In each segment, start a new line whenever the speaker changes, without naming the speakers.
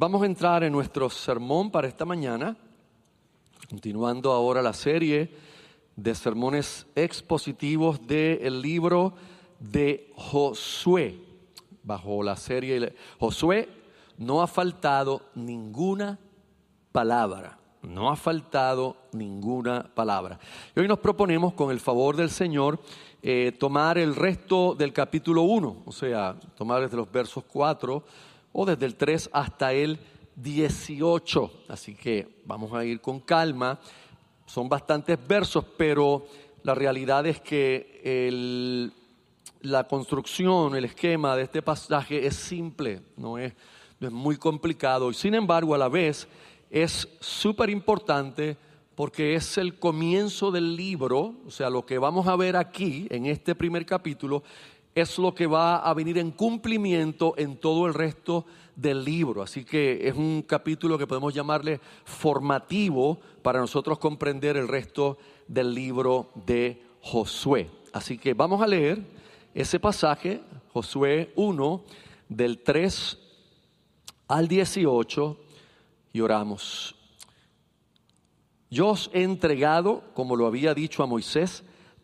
Vamos a entrar en nuestro sermón para esta mañana, continuando ahora la serie de sermones expositivos del libro de Josué. Bajo la serie Josué no ha faltado ninguna palabra, no ha faltado ninguna palabra. Y hoy nos proponemos, con el favor del Señor, eh, tomar el resto del capítulo 1, o sea, tomar desde los versos 4 o desde el 3 hasta el 18. Así que vamos a ir con calma. Son bastantes versos, pero la realidad es que la construcción, el esquema de este pasaje es simple, no es, no es muy complicado y sin embargo a la vez es súper importante porque es el comienzo del libro, o sea, lo que vamos a ver aquí en este primer capítulo es lo que va a venir en cumplimiento en todo el resto del libro. Así que es un capítulo que podemos llamarle formativo para nosotros comprender el resto del libro de Josué. Así que vamos a leer ese pasaje, Josué 1, del 3 al 18, y oramos. Yo os he entregado, como lo había dicho a Moisés,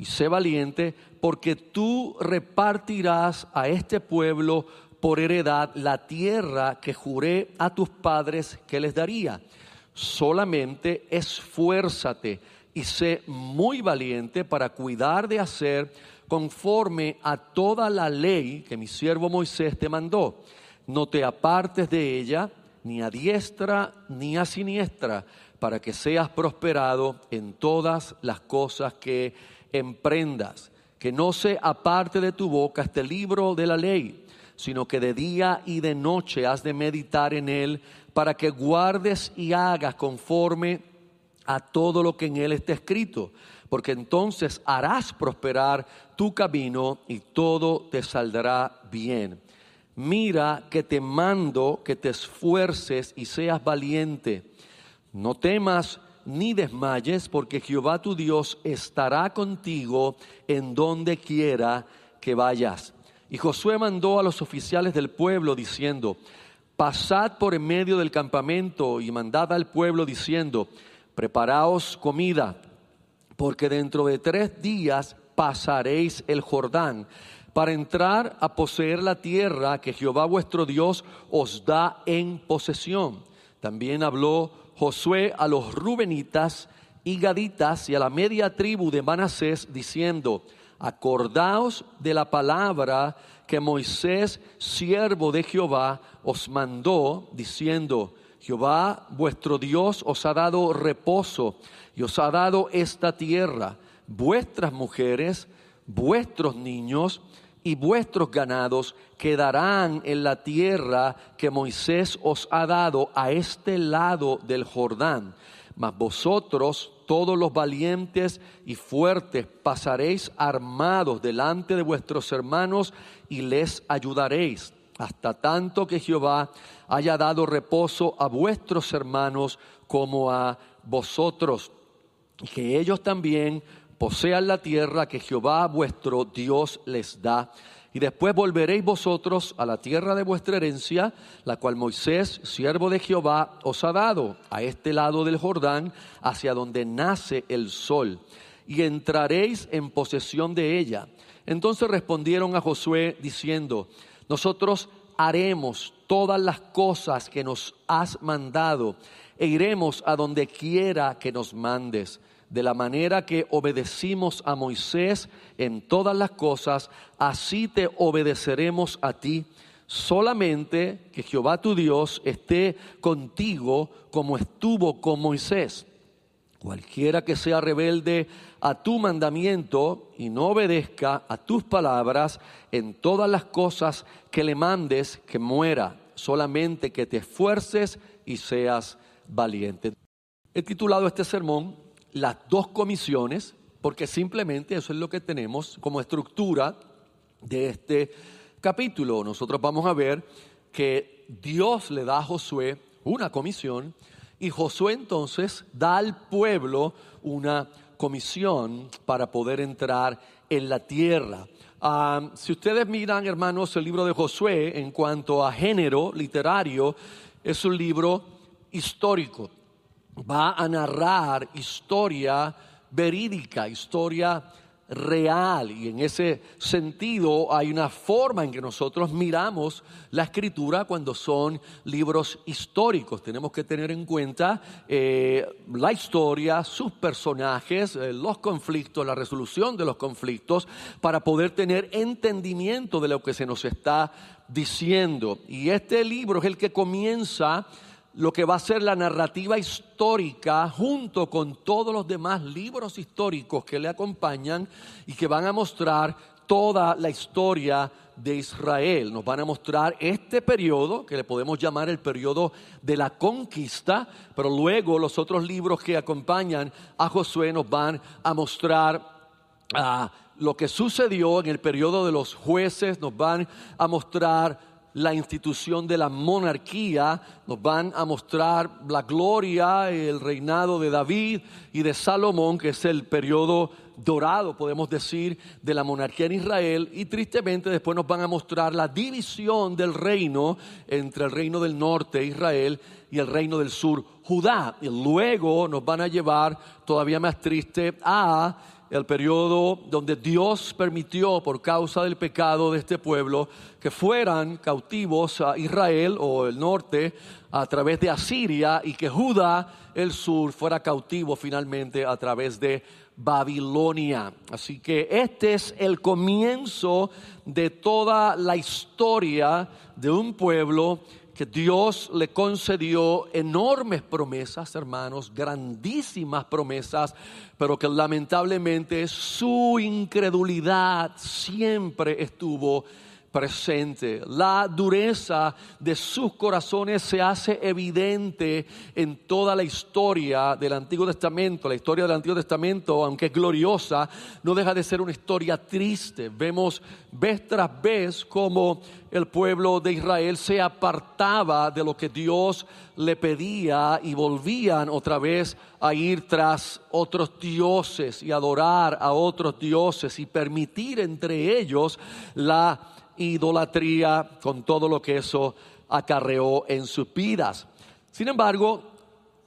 y sé valiente, porque tú repartirás a este pueblo por heredad la tierra que juré a tus padres que les daría. Solamente esfuérzate y sé muy valiente para cuidar de hacer conforme a toda la ley que mi siervo Moisés te mandó. No te apartes de ella, ni a diestra ni a siniestra para que seas prosperado en todas las cosas que emprendas. Que no se aparte de tu boca este libro de la ley, sino que de día y de noche has de meditar en él, para que guardes y hagas conforme a todo lo que en él está escrito, porque entonces harás prosperar tu camino y todo te saldrá bien. Mira que te mando que te esfuerces y seas valiente no temas ni desmayes, porque Jehová tu Dios estará contigo en donde quiera que vayas. Y Josué mandó a los oficiales del pueblo diciendo, pasad por en medio del campamento y mandad al pueblo diciendo, preparaos comida, porque dentro de tres días pasaréis el Jordán para entrar a poseer la tierra que Jehová vuestro Dios os da en posesión. También habló Josué a los rubenitas y gaditas y a la media tribu de Manasés diciendo, acordaos de la palabra que Moisés, siervo de Jehová, os mandó, diciendo, Jehová vuestro Dios os ha dado reposo y os ha dado esta tierra, vuestras mujeres, vuestros niños, y vuestros ganados quedarán en la tierra que Moisés os ha dado a este lado del Jordán. Mas vosotros, todos los valientes y fuertes, pasaréis armados delante de vuestros hermanos y les ayudaréis, hasta tanto que Jehová haya dado reposo a vuestros hermanos como a vosotros, y que ellos también posean la tierra que Jehová vuestro Dios les da. Y después volveréis vosotros a la tierra de vuestra herencia, la cual Moisés, siervo de Jehová, os ha dado a este lado del Jordán, hacia donde nace el sol, y entraréis en posesión de ella. Entonces respondieron a Josué diciendo, nosotros haremos todas las cosas que nos has mandado, e iremos a donde quiera que nos mandes de la manera que obedecimos a Moisés en todas las cosas, así te obedeceremos a ti. Solamente que Jehová tu Dios esté contigo como estuvo con Moisés. Cualquiera que sea rebelde a tu mandamiento y no obedezca a tus palabras en todas las cosas que le mandes, que muera. Solamente que te esfuerces y seas valiente. He titulado este sermón Las dos comisiones, porque simplemente eso es lo que tenemos como estructura de este capítulo. Nosotros vamos a ver que Dios le da a Josué una comisión y Josué entonces da al pueblo una comisión para poder entrar en la tierra. Ah, si ustedes miran, hermanos, el libro de Josué en cuanto a género literario, es un libro histórico. Va a narrar historia verídica, historia real y en ese sentido hay una forma en que nosotros miramos la escritura cuando son libros históricos. Tenemos que tener en cuenta eh, la historia, sus personajes, eh, los conflictos, la resolución de los conflictos para poder tener entendimiento de lo que se nos está diciendo. Y este libro es el que comienza lo que va a ser la narrativa histórica junto con todos los demás libros históricos que le acompañan y que van a mostrar toda la historia de Israel. Nos van a mostrar este periodo, que le podemos llamar el periodo de la conquista, pero luego los otros libros que acompañan a Josué nos van a mostrar ah, lo que sucedió en el periodo de los jueces, nos van a mostrar la institución de la monarquía, nos van a mostrar la gloria, el reinado de David y de Salomón, que es el periodo dorado, podemos decir, de la monarquía en Israel, y tristemente después nos van a mostrar la división del reino entre el reino del norte, Israel, y el reino del sur, Judá. Y luego nos van a llevar, todavía más triste, a el periodo donde Dios permitió por causa del pecado de este pueblo que fueran cautivos a Israel o el norte a través de Asiria y que Judá, el sur, fuera cautivo finalmente a través de Babilonia. Así que este es el comienzo de toda la historia de un pueblo que Dios le concedió enormes promesas, hermanos, grandísimas promesas, pero que lamentablemente su incredulidad siempre estuvo presente. La dureza de sus corazones se hace evidente en toda la historia del Antiguo Testamento. La historia del Antiguo Testamento, aunque es gloriosa, no deja de ser una historia triste. Vemos vez tras vez cómo el pueblo de Israel se apartaba de lo que Dios le pedía y volvían otra vez a ir tras otros dioses y adorar a otros dioses y permitir entre ellos la idolatría con todo lo que eso acarreó en sus vidas. Sin embargo,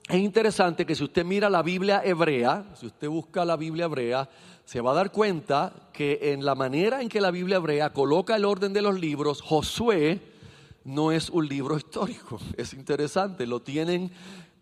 es interesante que si usted mira la Biblia hebrea, si usted busca la Biblia hebrea, se va a dar cuenta que en la manera en que la Biblia hebrea coloca el orden de los libros, Josué no es un libro histórico. Es interesante, lo tienen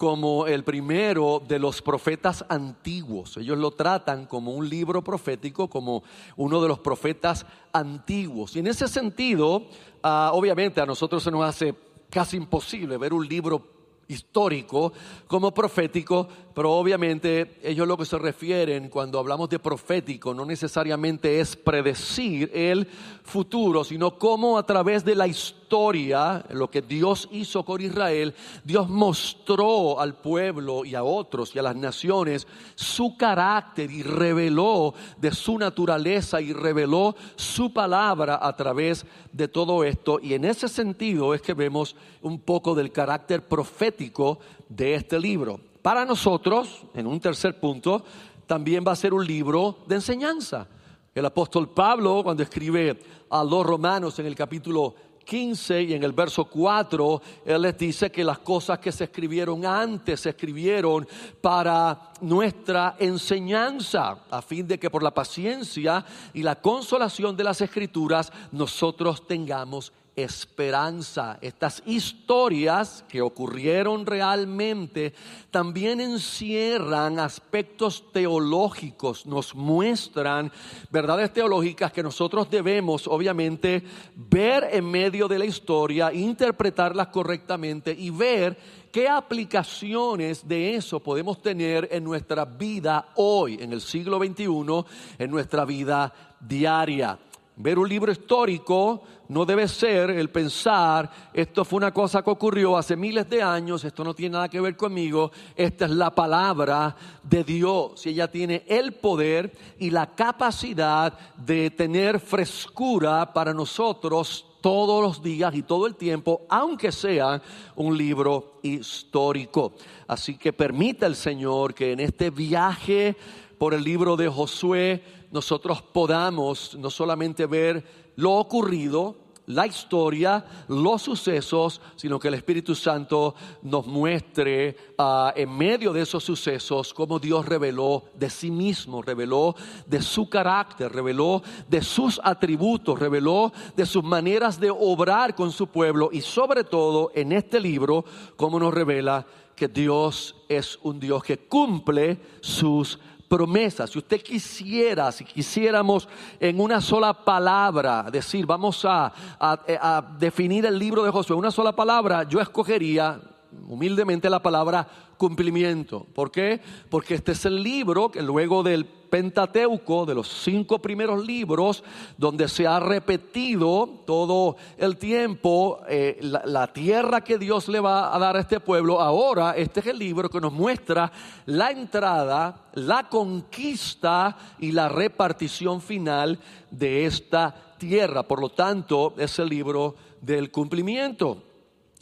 como el primero de los profetas antiguos. Ellos lo tratan como un libro profético, como uno de los profetas antiguos. Y en ese sentido, ah, obviamente a nosotros se nos hace casi imposible ver un libro histórico como profético, pero obviamente ellos lo que se refieren cuando hablamos de profético no necesariamente es predecir el futuro, sino cómo a través de la historia, lo que Dios hizo con Israel, Dios mostró al pueblo y a otros y a las naciones su carácter y reveló de su naturaleza y reveló su palabra a través de todo esto. Y en ese sentido es que vemos un poco del carácter profético de este libro. Para nosotros, en un tercer punto, también va a ser un libro de enseñanza. El apóstol Pablo, cuando escribe a los romanos en el capítulo 15 y en el verso 4, él les dice que las cosas que se escribieron antes se escribieron para nuestra enseñanza, a fin de que por la paciencia y la consolación de las escrituras nosotros tengamos esperanza. Estas historias que ocurrieron realmente también encierran aspectos teológicos, nos muestran verdades teológicas que nosotros debemos obviamente ver en medio de la historia, interpretarlas correctamente y ver qué aplicaciones de eso podemos tener en nuestra vida hoy, en el siglo XXI, en nuestra vida diaria. Ver un libro histórico no debe ser el pensar, esto fue una cosa que ocurrió hace miles de años, esto no tiene nada que ver conmigo, esta es la palabra de Dios. Y ella tiene el poder y la capacidad de tener frescura para nosotros todos los días y todo el tiempo, aunque sea un libro histórico. Así que permita el Señor que en este viaje por el libro de Josué nosotros podamos no solamente ver lo ocurrido, la historia, los sucesos, sino que el Espíritu Santo nos muestre ah, en medio de esos sucesos cómo Dios reveló de sí mismo, reveló de su carácter, reveló de sus atributos, reveló de sus maneras de obrar con su pueblo y sobre todo en este libro cómo nos revela que Dios es un Dios que cumple sus promesas. Si usted quisiera, si quisiéramos en una sola palabra decir, vamos a, a, definir el libro de Josué, una sola palabra, yo escogería humildemente la palabra cumplimiento. ¿Por qué? Porque este es el libro que luego del Pentateuco, de los cinco primeros libros, donde se ha repetido todo el tiempo eh, la, tierra que Dios le va a dar a este pueblo, ahora este es el libro que nos muestra la entrada, la conquista y la repartición final de esta tierra. Por lo tanto, es el libro del cumplimiento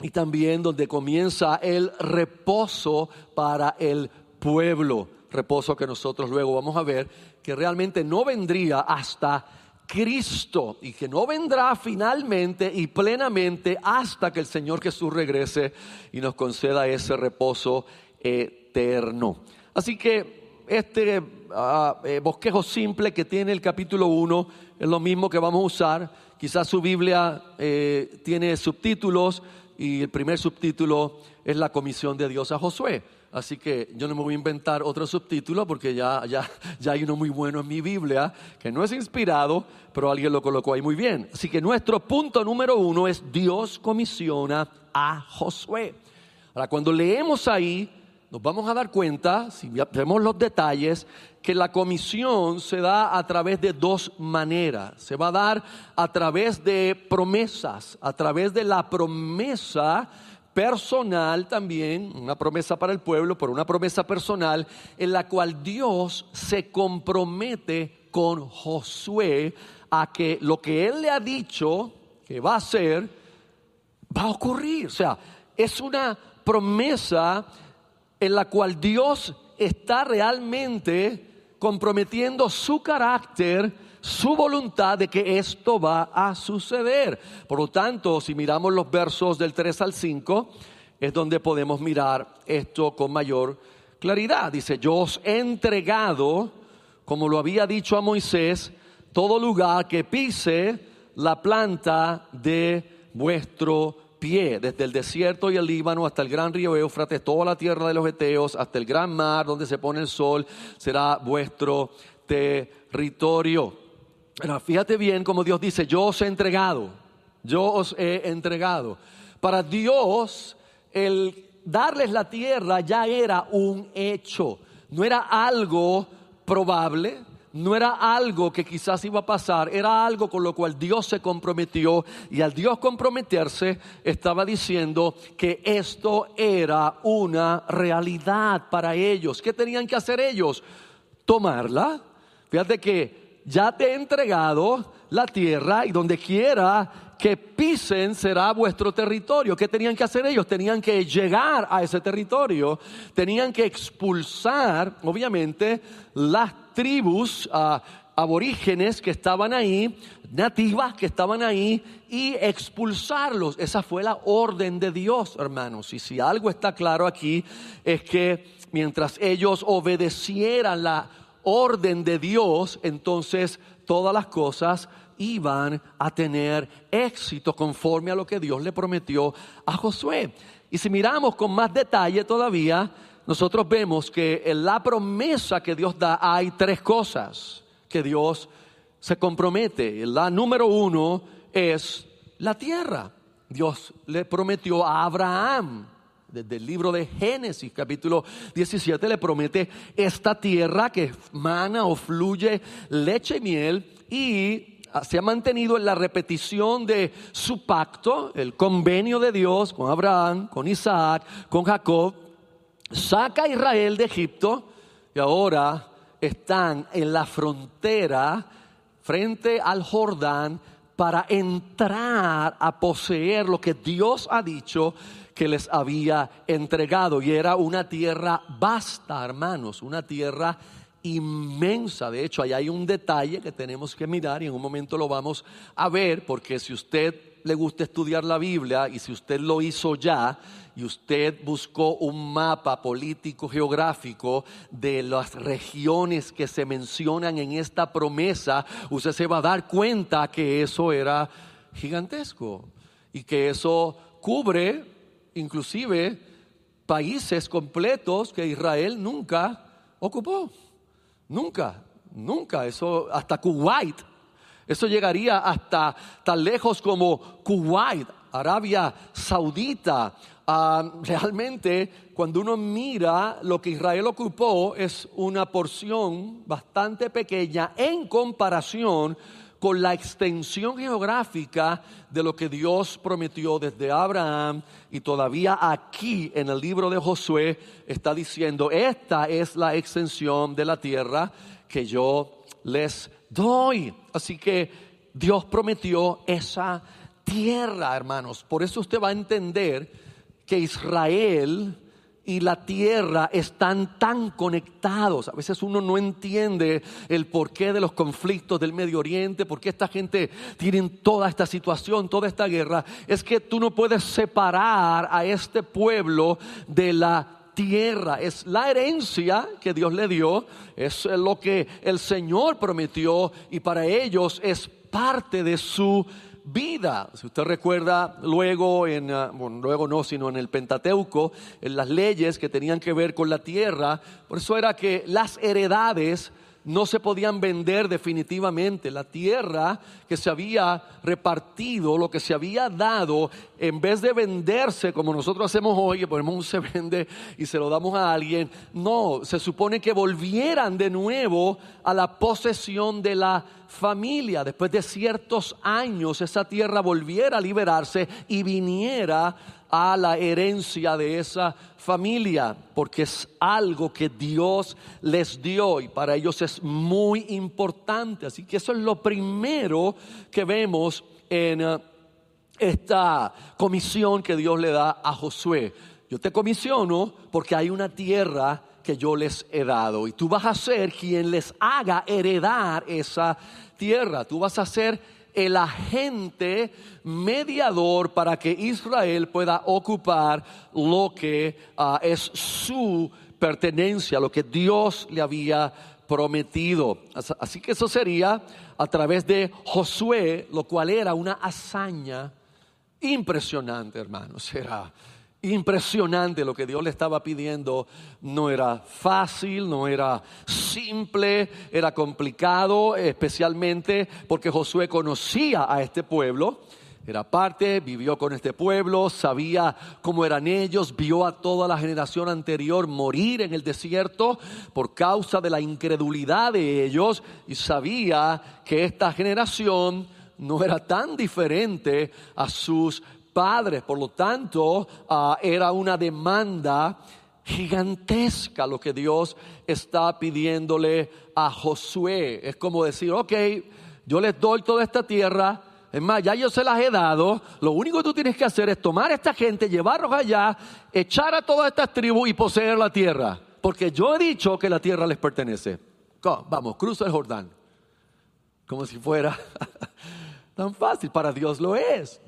y también donde comienza el reposo para el pueblo. Reposo que nosotros luego vamos a ver que realmente no vendría hasta Cristo y que no vendrá finalmente y plenamente hasta que el Señor Jesús regrese y nos conceda ese reposo eterno. Así que este ah, eh, bosquejo simple que tiene el capítulo 1 es lo mismo que vamos a usar. Quizás su Biblia eh, tiene subtítulos y el primer subtítulo es la comisión de Dios a Josué. Así que yo no me voy a inventar otro subtítulo porque ya, ya, ya hay uno muy bueno en mi Biblia que no es inspirado, pero alguien lo colocó ahí muy bien. Así que nuestro punto número uno es Dios comisiona a Josué. Ahora, cuando leemos ahí, nos vamos a dar cuenta, si vemos los detalles, que la comisión se da a través de dos maneras. Se va a dar a través de promesas, a través de la promesa personal también, una promesa para el pueblo, pero una promesa personal en la cual Dios se compromete con Josué a que lo que él le ha dicho que va a hacer, va a ocurrir. O sea, es una promesa en la cual Dios está realmente comprometiendo su carácter, su voluntad de que esto va a suceder. Por lo tanto, si miramos los versos del 3 al 5, es donde podemos mirar esto con mayor claridad. Dice, yo os he entregado, como lo había dicho a Moisés, todo lugar que pise la planta de vuestro pie, desde el desierto y el Líbano hasta el gran río Éufrates, toda la tierra de los Eteos, hasta el gran mar donde se pone el sol, será vuestro territorio. Pero fíjate bien como Dios dice, yo os he entregado, yo os he entregado. Para Dios, el darles la tierra ya era un hecho, no era algo probable, no era algo que quizás iba a pasar, era algo con lo cual Dios se comprometió y al Dios comprometerse estaba diciendo que esto era una realidad para ellos. ¿Qué tenían que hacer ellos? Tomarla. Fíjate que ya te he entregado la tierra y donde quiera que pisen será vuestro territorio. ¿Qué tenían que hacer ellos? Tenían que llegar a ese territorio, tenían que expulsar, obviamente, las tribus ah, aborígenes que estaban ahí, nativas que estaban ahí, y expulsarlos. Esa fue la orden de Dios, hermanos. Y si algo está claro aquí, es que mientras ellos obedecieran la orden de Dios, entonces todas las cosas iban a tener éxito conforme a lo que Dios le prometió a Josué. Y si miramos con más detalle todavía, nosotros vemos que en la promesa que Dios da hay tres cosas que Dios se compromete. La número uno es la tierra. Dios le prometió a Abraham, desde el libro de Génesis capítulo 17, le promete esta tierra que mana o fluye leche y miel y se ha mantenido en la repetición de su pacto, el convenio de Dios con Abraham, con Isaac, con Jacob, saca a Israel de Egipto y ahora están en la frontera frente al Jordán para entrar a poseer lo que Dios ha dicho que les había entregado. Y era una tierra vasta, hermanos, una tierra inmensa. De hecho, ahí hay un detalle que tenemos que mirar y en un momento lo vamos a ver, porque si usted le gusta estudiar la Biblia y si usted lo hizo ya y usted buscó un mapa político geográfico de las regiones que se mencionan en esta promesa, usted se va a dar cuenta que eso era gigantesco y que eso cubre inclusive países completos que Israel nunca ocupó. Nunca, nunca. Eso hasta Kuwait. Eso llegaría hasta tan lejos como Kuwait, Arabia Saudita. Ah, realmente, cuando uno mira lo que Israel ocupó, es una porción bastante pequeña en comparación con la extensión geográfica de lo que Dios prometió desde Abraham y todavía aquí en el libro de Josué está diciendo, esta es la extensión de la tierra que yo les doy. Así que Dios prometió esa tierra, hermanos. Por eso usted va a entender que Israel y la tierra están tan conectados. A veces uno no entiende el porqué de los conflictos del Medio Oriente, por qué esta gente tiene toda esta situación, toda esta guerra. Es que tú no puedes separar a este pueblo de la tierra, es la herencia que Dios le dio, es lo que el Señor prometió y para ellos es parte de su vida. Si usted recuerda luego en, ah, bueno, luego no, sino en el Pentateuco, en las leyes que tenían que ver con la tierra, por eso era que las heredades no se podían vender definitivamente. La tierra que se había repartido, lo que se había dado, en vez de venderse como nosotros hacemos hoy, que ponemos un se vende y se lo damos a alguien, no, se supone que volvieran de nuevo a la posesión de la familia. Después de ciertos años, esa tierra volviera a liberarse y viniera a la herencia de esa familia, porque es algo que Dios les dio y para ellos es muy importante. Así que eso es lo primero que vemos en eh, esta comisión que Dios le da a Josué. Yo te comisiono porque hay una tierra yo les he dado y tú vas a ser quien les haga heredar esa tierra. Tú vas a ser el agente mediador para que Israel pueda ocupar lo que ah, es su pertenencia, lo que Dios le había prometido. Así que eso sería a través de Josué, lo cual era una hazaña impresionante, hermanos. Era impresionante lo que Dios le estaba pidiendo. No era fácil, no era simple, era complicado, especialmente porque Josué conocía a este pueblo. Era parte, vivió con este pueblo, sabía cómo eran ellos, vio a toda la generación anterior morir en el desierto por causa de la incredulidad de ellos y sabía que esta generación no era tan diferente a sus padres. Por lo tanto, ah, era una demanda gigantesca lo que Dios está pidiéndole a Josué. Es como decir, ok, yo les doy toda esta tierra. Es más, ya yo se las he dado. Lo único que tú tienes que hacer es tomar a esta gente, llevarlos allá, echar a todas estas tribus y poseer la tierra. Porque yo he dicho que la tierra les pertenece. Vamos, cruza el Jordán. Como si fuera tan fácil. Para Dios lo es.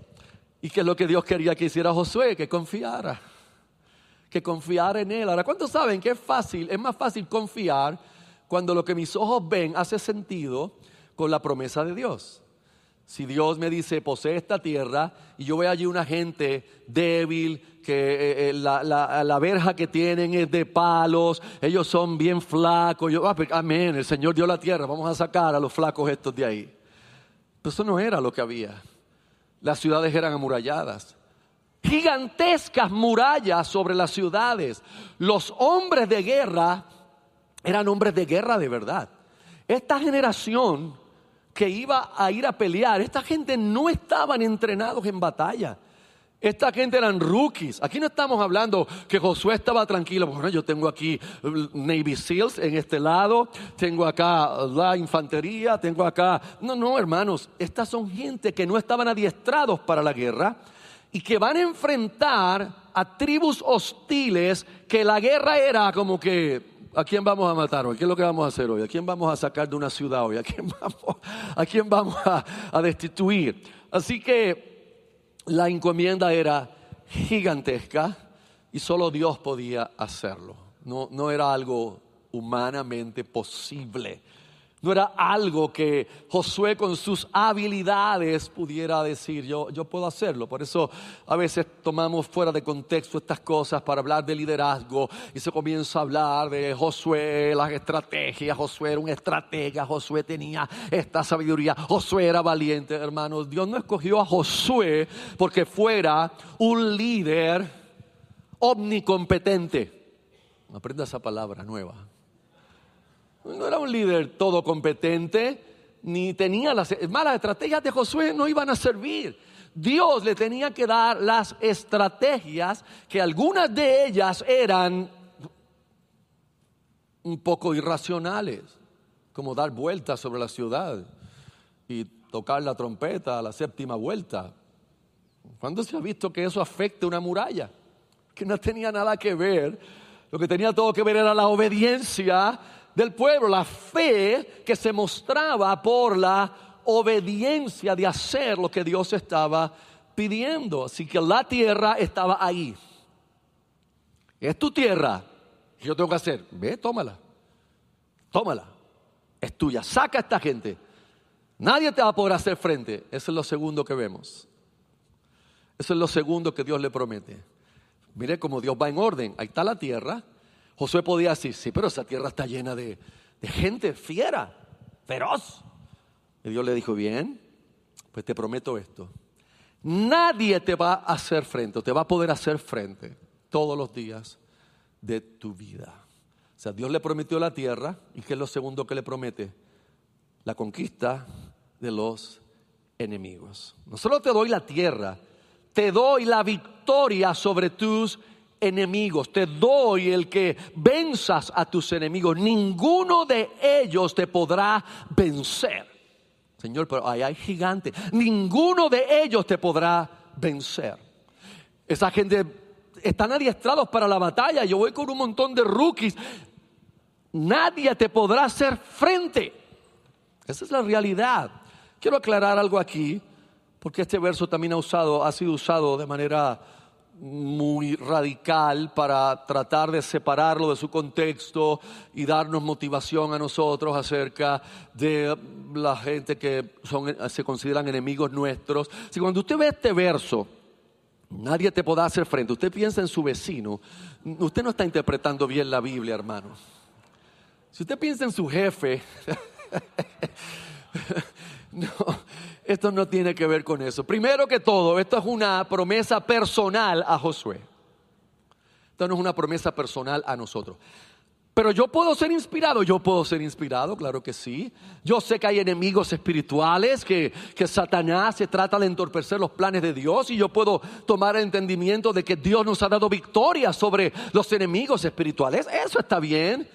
¿Y qué es lo que Dios quería que hiciera Josué? Que confiara. Que confiara en Él. Ahora, ¿cuántos saben que es fácil? Es más fácil confiar cuando lo que mis ojos ven hace sentido con la promesa de Dios. Si Dios me dice, posee esta tierra, y yo veo allí una gente débil, que eh, eh, la, verja que tienen es de palos, ellos son bien flacos, yo, ah, pues, amén, el Señor dio la tierra, vamos a sacar a los flacos estos de ahí. Pero eso no era lo que había. Las ciudades eran amuralladas. Gigantescas murallas sobre las ciudades. Los hombres de guerra eran hombres de guerra de verdad. Esta generación que iba a ir a pelear. Esta gente no estaban entrenados en batalla. Esta gente eran rookies. Aquí no estamos hablando que Josué estaba tranquilo. Bueno, yo tengo aquí uh, Navy SEALs en este lado, tengo acá la infantería, tengo acá. No, no, hermanos. Estas son gente que no estaban adiestrados para la guerra y que van a enfrentar a tribus hostiles que la guerra era como que ¿A quién vamos a matar hoy? ¿Qué es lo que vamos a hacer hoy? ¿A quién vamos a sacar de una ciudad hoy? ¿A quién vamos, a, quién vamos a destituir? Así que la encomienda era gigantesca y solo Dios podía hacerlo. No, no era algo humanamente posible. No era algo que Josué con sus habilidades pudiera decir, yo, yo puedo hacerlo. Por eso a veces tomamos fuera de contexto estas cosas para hablar de liderazgo y se comienza a hablar de Josué, las estrategias. Josué era un estratega, Josué tenía esta sabiduría, Josué era valiente, hermanos. Dios no escogió a Josué porque fuera un líder omnicompetente. Aprenda esa palabra nueva no era un líder todo competente, ni tenía las malas estrategias de Josué, no iban a servir. Dios le tenía que dar las estrategias que algunas de ellas eran un poco irracionales, como dar vueltas sobre la ciudad y tocar la trompeta a la séptima vuelta. ¿Cuándo se ha visto que eso afecte una muralla? Que no tenía nada que ver. Lo que tenía todo que ver era la obediencia del pueblo, la fe que se mostraba por la obediencia de hacer lo que Dios estaba pidiendo. Así que la tierra estaba ahí. Es tu tierra. ¿Qué yo tengo que hacer? Ve, tómala. Tómala. Es tuya. Saca a esta gente. Nadie te va a poder hacer frente. Eso es lo segundo que vemos. Eso es lo segundo que Dios le promete. Mire cómo Dios va en orden. Ahí está la tierra. Josué podía decir, sí, pero esa tierra está llena de, gente fiera, feroz. Y Dios le dijo, bien, pues te prometo esto. Nadie te va a hacer frente, te va a poder hacer frente todos los días de tu vida. O sea, Dios le prometió la tierra, ¿y qué es lo segundo que le promete? La conquista de los enemigos. No solo te doy la tierra, te doy la victoria sobre tus enemigos, te doy el que venzas a tus enemigos, ninguno de ellos te podrá vencer. Señor, pero ahí hay gigantes, ninguno de ellos te podrá vencer. Esa gente están adiestrados para la batalla, yo voy con un montón de rookies, nadie te podrá hacer frente. Esa es la realidad. Quiero aclarar algo aquí, porque este verso también ha, usado, ha sido usado de manera muy radical para tratar de separarlo de su contexto y darnos motivación a nosotros acerca de la gente que se consideran enemigos nuestros. Si cuando usted ve este verso, nadie te podrá hacer frente, usted piensa en su vecino, usted no está interpretando bien la Biblia, hermano. Si usted piensa en su jefe, no, esto no tiene que ver con eso. Primero que todo, esto es una promesa personal a Josué. Esto no es una promesa personal a nosotros. Pero yo puedo ser inspirado, yo puedo ser inspirado, claro que sí. Yo sé que hay enemigos espirituales, que, que, Satanás se trata de entorpecer los planes de Dios y yo puedo tomar el entendimiento de que Dios nos ha dado victoria sobre los enemigos espirituales. Eso está bien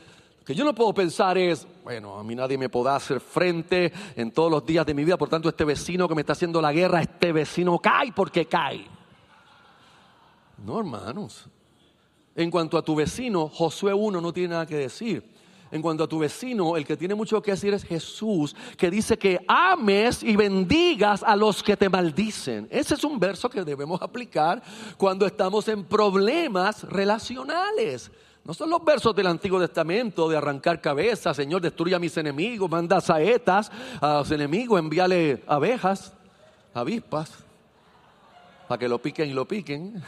que yo no puedo pensar es, bueno, a mí nadie me podrá hacer frente en todos los días de mi vida, por tanto este vecino que me está haciendo la guerra, este vecino cae porque cae. No, hermanos. En cuanto a tu vecino, Josué 1 no tiene nada que decir. En cuanto a tu vecino, el que tiene mucho que decir es Jesús, que dice que ames y bendigas a los que te maldicen. Ese es un verso que debemos aplicar cuando estamos en problemas relacionales. No son los versos del Antiguo Testamento de arrancar cabezas, Señor, destruye a mis enemigos, manda saetas a los enemigos, envíale abejas, avispas, para que lo piquen y lo piquen.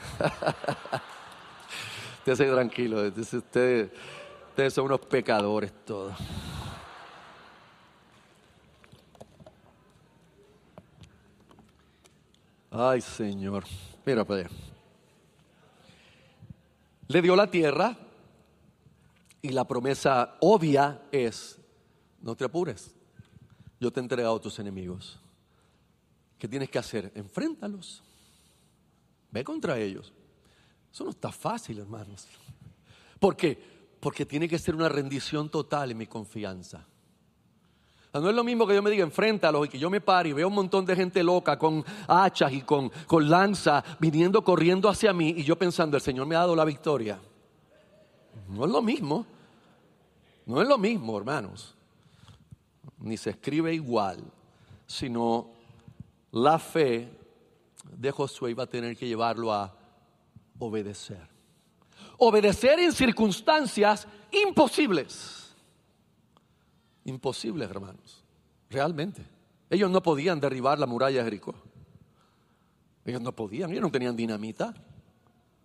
Usted se tranquilo, ustedes, son unos pecadores todos. Ay, Señor. Mira para allá. Le dio la tierra y la promesa obvia es, no te apures, yo te he entregado a tus enemigos. ¿Qué tienes que hacer? Enfréntalos. Ve contra ellos. Eso no está fácil, hermanos. ¿Por qué? Porque tiene que ser una rendición total en mi confianza. No es lo mismo que yo me diga enfréntalos y que yo me pare y veo un montón de gente loca con hachas y con, con lanza viniendo corriendo hacia mí y yo pensando, el Señor me ha dado la victoria. No es lo mismo. No es lo mismo, hermanos. Ni se escribe igual, sino la fe de Josué iba a tener que llevarlo a obedecer. Obedecer en circunstancias imposibles. Imposibles, hermanos. Realmente. Ellos no podían derribar la muralla de Jericó. Ellos no podían, ellos no tenían dinamita.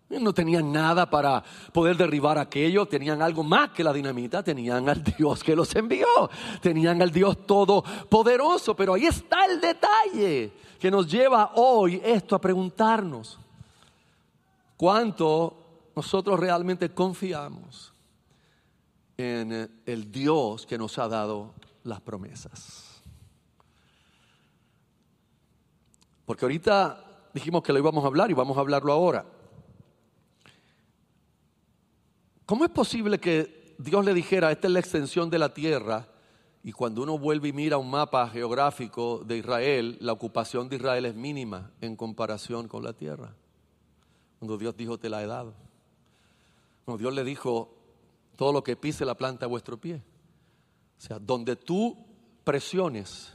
No tenían nada para poder derribar aquello, tenían algo más que la dinamita, tenían al Dios que los envió, tenían al Dios todopoderoso, pero ahí está el detalle que nos lleva hoy esto a preguntarnos, ¿cuánto nosotros realmente confiamos en el Dios que nos ha dado las promesas? Porque ahorita dijimos que lo íbamos a hablar y vamos a hablarlo ahora. ¿Cómo es posible que Dios le dijera, esta es la extensión de la tierra? Y cuando uno vuelve y mira un mapa geográfico de Israel, la ocupación de Israel es mínima en comparación con la tierra. Cuando Dios dijo, te la he dado. Cuando Dios le dijo, todo lo que pise la planta a vuestro pie. O sea, donde tú presiones,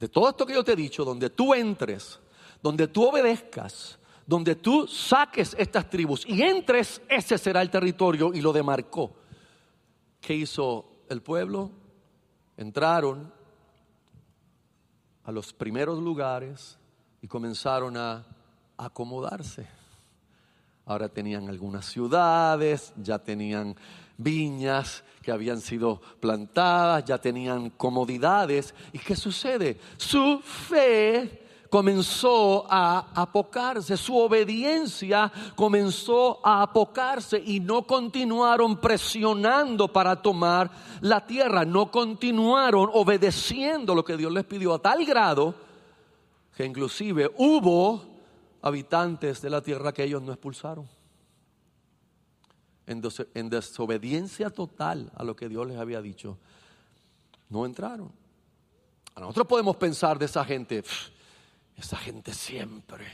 de todo esto que yo te he dicho, donde tú entres, donde tú obedezcas, donde tú saques estas tribus y entres, ese será el territorio y lo demarcó. ¿Qué hizo el pueblo? Entraron a los primeros lugares y comenzaron a acomodarse. Ahora tenían algunas ciudades, ya tenían viñas que habían sido plantadas, ya tenían comodidades. ¿Y qué sucede? Su fe comenzó a apocarse, su obediencia comenzó a apocarse y no continuaron presionando para tomar la tierra, no continuaron obedeciendo lo que Dios les pidió a tal grado que inclusive hubo habitantes de la tierra que ellos no expulsaron. En, desobediencia total a lo que Dios les había dicho, no entraron. Nosotros podemos pensar de esa gente, esa gente siempre,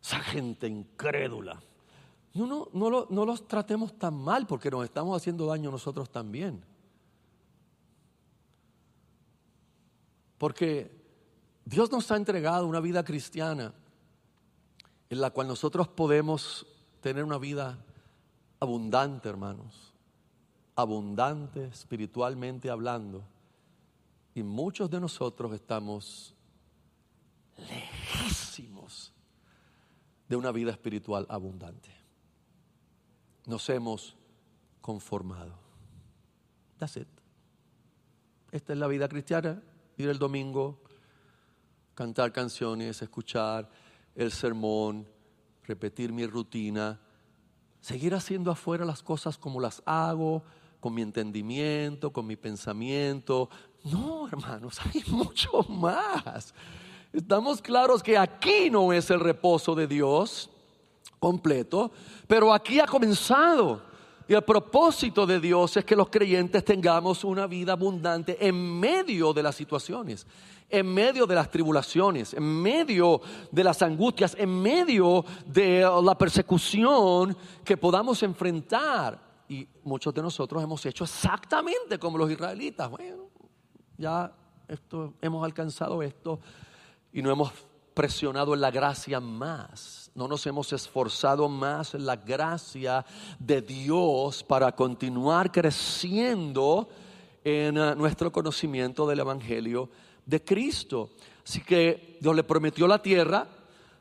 esa gente incrédula. No, no, no, los tratemos tan mal porque nos estamos haciendo daño nosotros también. Porque Dios nos ha entregado una vida cristiana en la cual nosotros podemos tener una vida abundante, hermanos. Abundante espiritualmente hablando. Y muchos de nosotros estamos lejísimos de una vida espiritual abundante. Nos hemos conformado. That's it. Esta es la vida cristiana. Ir el domingo, cantar canciones, escuchar el sermón, repetir mi rutina, seguir haciendo afuera las cosas como las hago, con mi entendimiento, con mi pensamiento. No, hermanos, hay mucho más. Estamos claros que aquí no es el reposo de Dios completo, pero aquí ha comenzado. Y el propósito de Dios es que los creyentes tengamos una vida abundante en medio de las situaciones, en medio de las tribulaciones, en medio de las angustias, en medio de la persecución que podamos enfrentar. Y muchos de nosotros hemos hecho exactamente como los israelitas. Bueno, ya esto, hemos alcanzado esto y no hemos presionado en la gracia más, no nos hemos esforzado más en la gracia de Dios para continuar creciendo en eh, nuestro conocimiento del Evangelio de Cristo. Así que Dios le prometió la tierra,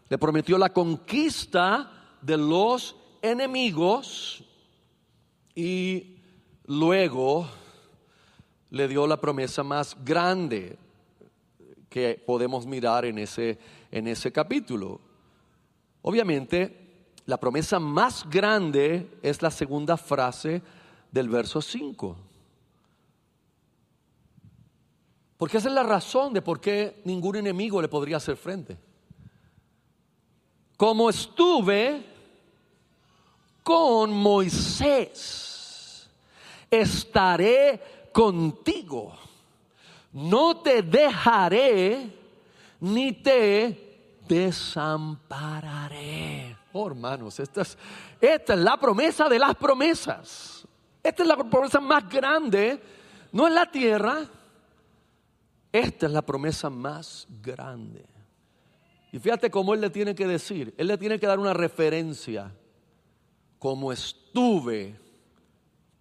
le prometió la conquista de los enemigos y luego le dio la promesa más grande que podemos mirar en ese, en ese capítulo. Obviamente, la promesa más grande es la segunda frase del verso 5. Porque esa es la razón de por qué ningún enemigo le podría hacer frente. Como estuve con Moisés, estaré contigo. No te dejaré ni te desampararé. Oh, hermanos, esta es, esta es la promesa de las promesas. Esta es la promesa más grande, no en la tierra. Esta es la promesa más grande. Y fíjate cómo él le tiene que decir. Él le tiene que dar una referencia. Como estuve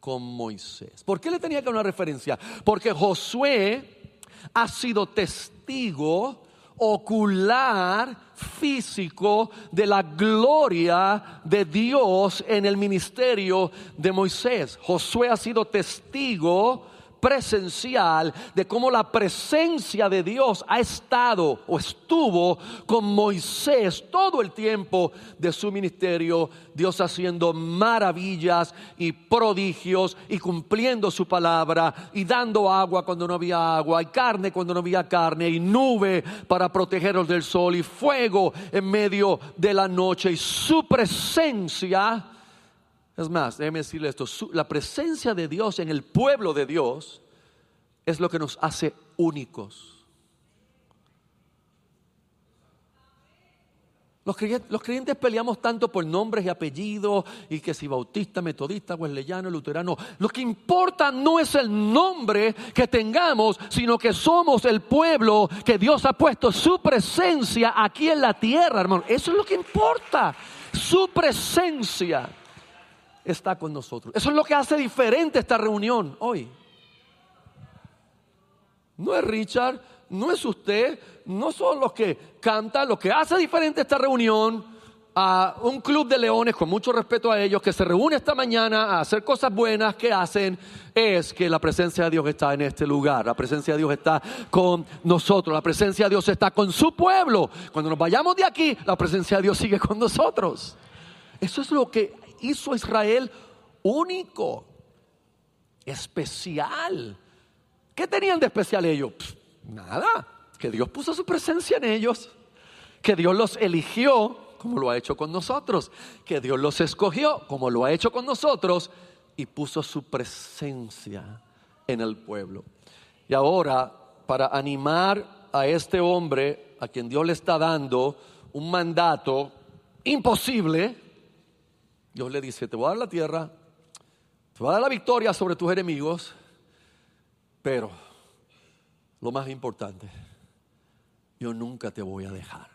con Moisés. ¿Por qué le tenía que dar una referencia? Porque Josué ha sido testigo ocular físico de la gloria de Dios en el ministerio de Moisés. Josué ha sido testigo presencial de cómo la presencia de Dios ha estado o estuvo con Moisés todo el tiempo de su ministerio, Dios haciendo maravillas y prodigios y cumpliendo su palabra y dando agua cuando no había agua y carne cuando no había carne y nube para protegerlos del sol y fuego en medio de la noche. Y su presencia es más, déjeme decirle esto, la presencia de Dios en el pueblo de Dios es lo que nos hace únicos. Los creyentes, peleamos tanto por nombres y apellidos y que si bautista, metodista, wesleyano, luterano. Lo que importa no es el nombre que tengamos, sino que somos el pueblo que Dios ha puesto su presencia aquí en la tierra, hermano. Eso es lo que importa. Su presencia está con nosotros. Eso es lo que hace diferente esta reunión hoy. No es Richard, no es usted, no son los que cantan, lo que hace diferente esta reunión a un club de leones, con mucho respeto a ellos, que se reúne esta mañana a hacer cosas buenas que hacen, es que la presencia de Dios está en este lugar, la presencia de Dios está con nosotros, la presencia de Dios está con su pueblo. Cuando nos vayamos de aquí, la presencia de Dios sigue con nosotros. Eso es lo que hizo Israel único, especial. ¿Qué tenían de especial ellos? nada, que Dios puso su presencia en ellos, que Dios los eligió como lo ha hecho con nosotros, que Dios los escogió como lo ha hecho con nosotros y puso su presencia en el pueblo. Y ahora, para animar a este hombre a quien Dios le está dando un mandato imposible, Dios le dice, te voy a dar la tierra, te voy a dar la victoria sobre tus enemigos, pero lo más importante, yo nunca te voy a dejar.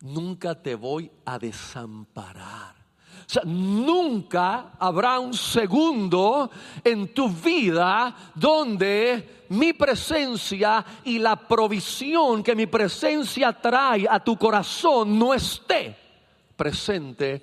Nunca te voy a desamparar. O sea, nunca habrá un segundo en tu vida donde mi presencia y la provisión que mi presencia trae a tu corazón no esté presente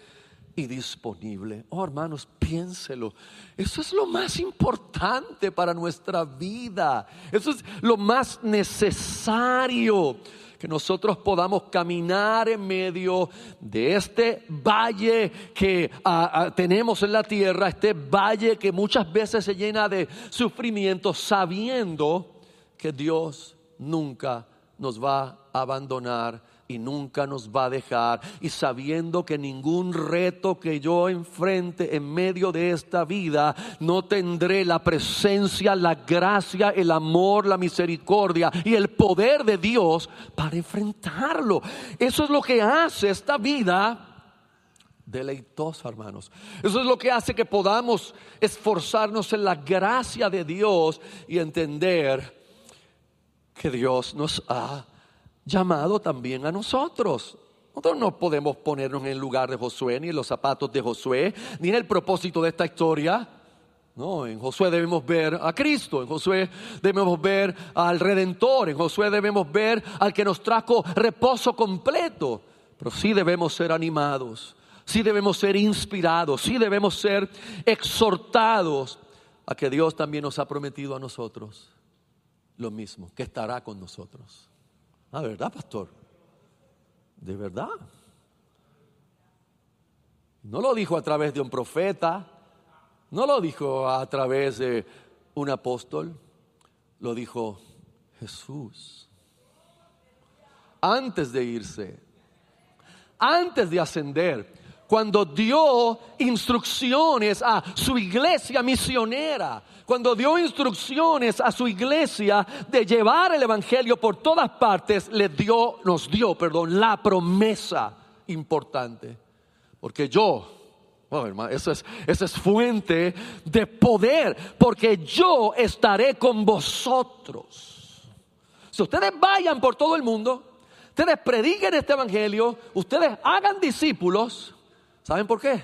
y disponible. Oh, hermanos, piénselo. Eso es lo más importante para nuestra vida. Eso es lo más necesario que nosotros podamos caminar en medio de este valle que ah, ah, tenemos en la tierra, este valle que muchas veces se llena de sufrimiento, sabiendo que Dios nunca nos va a abandonar y nunca nos va a dejar. Y sabiendo que ningún reto que yo enfrente en medio de esta vida, no tendré la presencia, la gracia, el amor, la misericordia y el poder de Dios para enfrentarlo. Eso es lo que hace esta vida deleitosa, hermanos. Eso es lo que hace que podamos esforzarnos en la gracia de Dios y entender que Dios nos ha llamado también a nosotros. Nosotros no podemos ponernos en el lugar de Josué, ni en los zapatos de Josué, ni en el propósito de esta historia. No, en Josué debemos ver a Cristo, en Josué debemos ver al Redentor, en Josué debemos ver al que nos trajo reposo completo. Pero sí debemos ser animados, sí debemos ser inspirados, sí debemos ser exhortados a que Dios también nos ha prometido a nosotros lo mismo, que estará con nosotros. Ah, ¿verdad, pastor? De verdad. No lo dijo a través de un profeta, no lo dijo a través de un apóstol, lo dijo Jesús. Antes de irse, antes de ascender, cuando dio instrucciones a su iglesia misionera, cuando dio instrucciones a su iglesia de llevar el evangelio por todas partes, le dio, nos dio, perdón, la promesa importante. Porque yo, oh, hermano, eso es, eso es fuente de poder, porque yo estaré con vosotros. Si ustedes vayan por todo el mundo, ustedes prediquen este evangelio, ustedes hagan discípulos, ¿Saben por qué?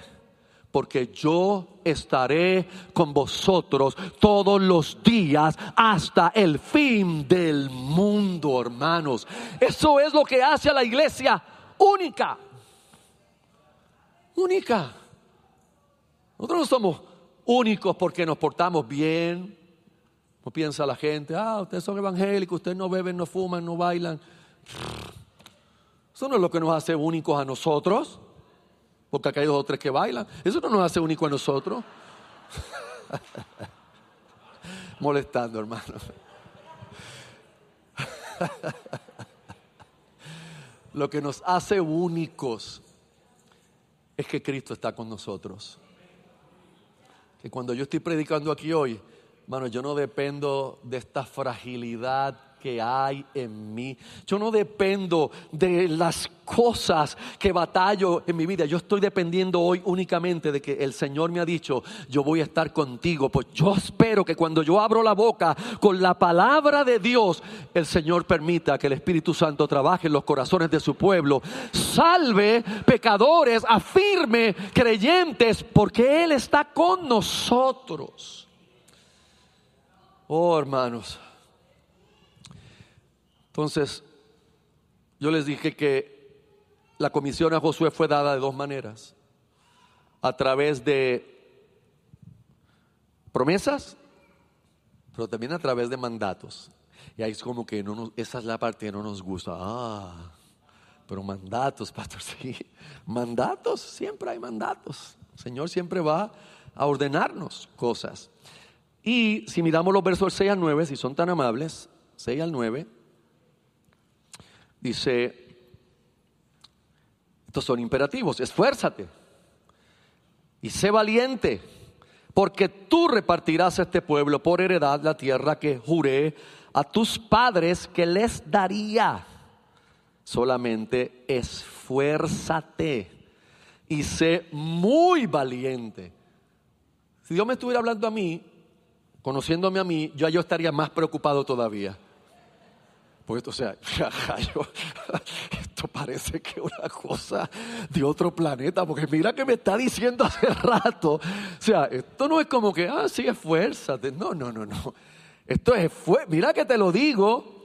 Porque yo estaré con vosotros todos los días hasta el fin del mundo, hermanos. Eso es lo que hace a la iglesia única. Única. Nosotros no somos únicos porque nos portamos bien. No piensa la gente, ah, ustedes son evangélicos, ustedes no beben, no fuman, no bailan. Eso no es lo que nos hace únicos a nosotros porque acá hay dos o tres que bailan. Eso no nos hace único a nosotros. Molestando, hermano. Lo que nos hace únicos es que Cristo está con nosotros. Que cuando yo estoy predicando aquí hoy, hermano, yo no dependo de esta fragilidad que hay en mí. Yo no dependo de las cosas que batallo en mi vida. Yo estoy dependiendo hoy únicamente de que el Señor me ha dicho, yo voy a estar contigo. Pues yo espero que cuando yo abro la boca con la palabra de Dios, el Señor permita que el Espíritu Santo trabaje en los corazones de su pueblo, salve pecadores, afirme creyentes, porque Él está con nosotros. Oh, hermanos. Entonces, yo les dije que la comisión a Josué fue dada de dos maneras. A través de promesas, pero también a través de mandatos. Y ahí es como que no esa es la parte que no nos gusta. Ah, pero mandatos, pastor, sí. Mandatos, siempre hay mandatos. Señor siempre va a ordenarnos cosas. Y si miramos los versos 6 al 9, si son tan amables, 6 al 9, dice, estos son imperativos, esfuérzate y sé valiente, porque tú repartirás a este pueblo por heredad la tierra que juré a tus padres que les daría. Solamente esfuérzate y sé muy valiente. Si Dios me estuviera hablando a mí, conociéndome a mí, yo, yo estaría más preocupado todavía. Pues esto, o sea, esto parece que una cosa de otro planeta, porque mira que me está diciendo hace rato. O sea, esto no es como que, ah, sí, esfuérzate. No, no, no, no. Esto es, mira que te lo digo,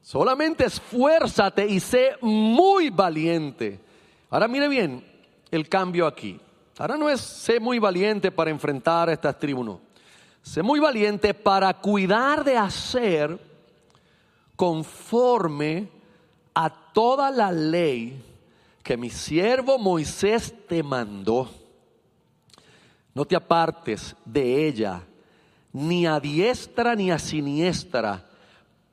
solamente esfuérzate y sé muy valiente. Ahora mire bien el cambio aquí. Ahora no es sé muy valiente para enfrentar a estas tribus, Sé muy valiente para cuidar de hacer conforme a toda la ley que mi siervo Moisés te mandó. No te apartes de ella, ni a diestra ni a siniestra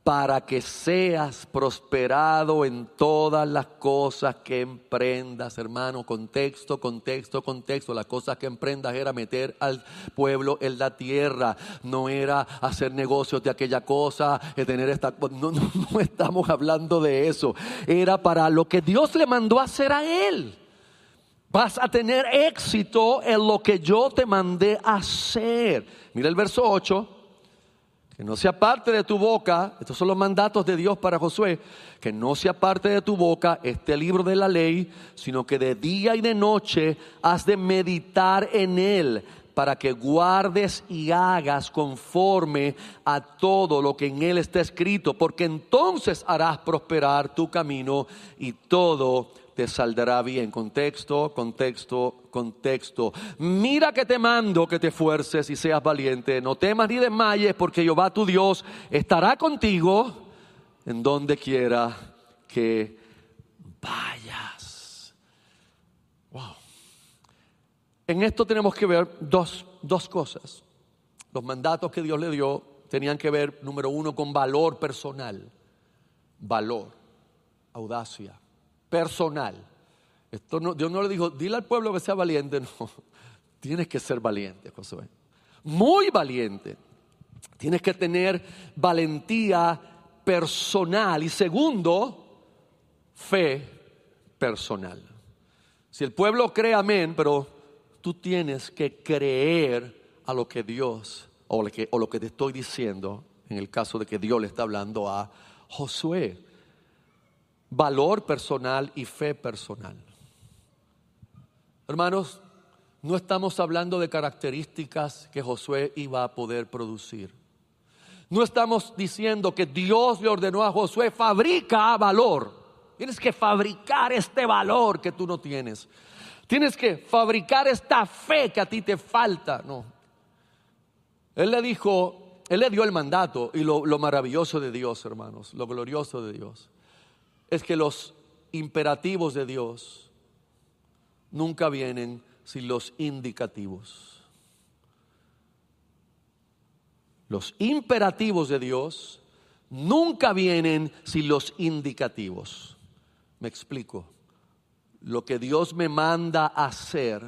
para que seas prosperado en todas las cosas que emprendas, hermano. Contexto, contexto, contexto. Las cosas que emprendas era meter al pueblo en la tierra, no era hacer negocios de aquella cosa, tener esta. No, no, no estamos hablando de eso. Era para lo que Dios le mandó a hacer a él. Vas a tener éxito en lo que yo te mandé a hacer. Mira el verso 8 que no sea parte de tu boca, estos son los mandatos de Dios para Josué, que no sea parte de tu boca este libro de la ley, sino que de día y de noche has de meditar en él para que guardes y hagas conforme a todo lo que en él está escrito, porque entonces harás prosperar tu camino y todo te saldrá bien. Contexto, contexto, contexto. Mira que te mando que te esfuerces y seas valiente. No temas ni desmayes, porque Jehová tu Dios estará contigo en donde quiera que vayas. Wow. En esto tenemos que ver dos, dos cosas. Los mandatos que Dios le dio tenían que ver, número uno, con valor personal. Valor, audacia, personal. Esto no, Dios no le dijo, dile al pueblo que sea valiente, no. Tienes que ser valiente, Josué. Muy valiente. Tienes que tener valentía personal. Y segundo, fe personal. Si el pueblo cree amén, pero tú tienes que creer a lo que Dios o lo que, o lo que te estoy diciendo, en el caso de que Dios le está hablando a Josué. Valor personal y fe personal. Hermanos, no estamos hablando de características que Josué iba a poder producir. No estamos diciendo que Dios le ordenó a Josué, fabrica valor. Tienes que fabricar este valor que tú no tienes. Tienes que fabricar esta fe que a ti te falta. No. Él le dijo, él le dio el mandato y lo, lo maravilloso de Dios, hermanos, lo glorioso de Dios, es que los imperativos de Dios nunca vienen sin los indicativos. Los imperativos de Dios nunca vienen sin los indicativos. Me explico. Lo que Dios me manda hacer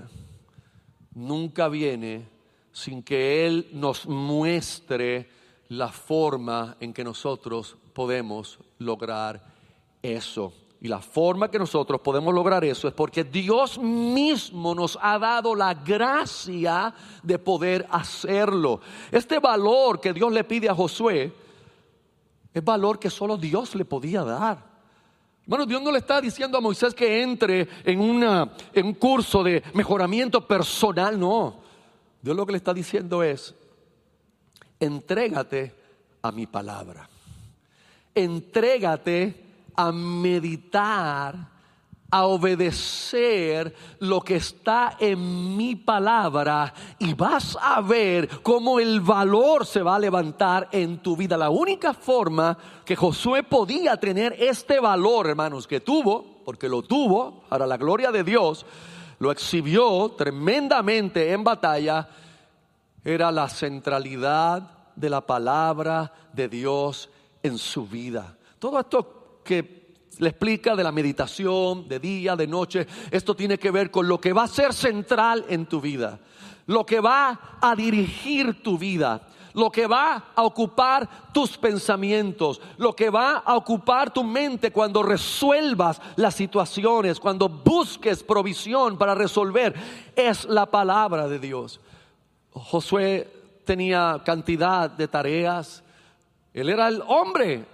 nunca viene sin que Él nos muestre la forma en que nosotros podemos lograr eso. Y la forma que nosotros podemos lograr eso es porque Dios mismo nos ha dado la gracia de poder hacerlo. Este valor que Dios le pide a Josué es valor que solo Dios le podía dar. Bueno, Dios no le está diciendo a Moisés que entre en, una, en un curso de mejoramiento personal, no. Dios lo que le está diciendo es, entrégate a mi palabra. Entrégate a meditar a obedecer lo que está en mi palabra y vas a ver cómo el valor se va a levantar en tu vida. La única forma que Josué podía tener este valor, hermanos, que tuvo, porque lo tuvo, para la gloria de Dios, lo exhibió tremendamente en batalla, era la centralidad de la palabra de Dios en su vida. Todo esto que le explica de la meditación, de día, de noche. Esto tiene que ver con lo que va a ser central en tu vida, lo que va a dirigir tu vida, lo que va a ocupar tus pensamientos, lo que va a ocupar tu mente cuando resuelvas las situaciones, cuando busques provisión para resolver, es la palabra de Dios. Josué tenía cantidad de tareas, él era el hombre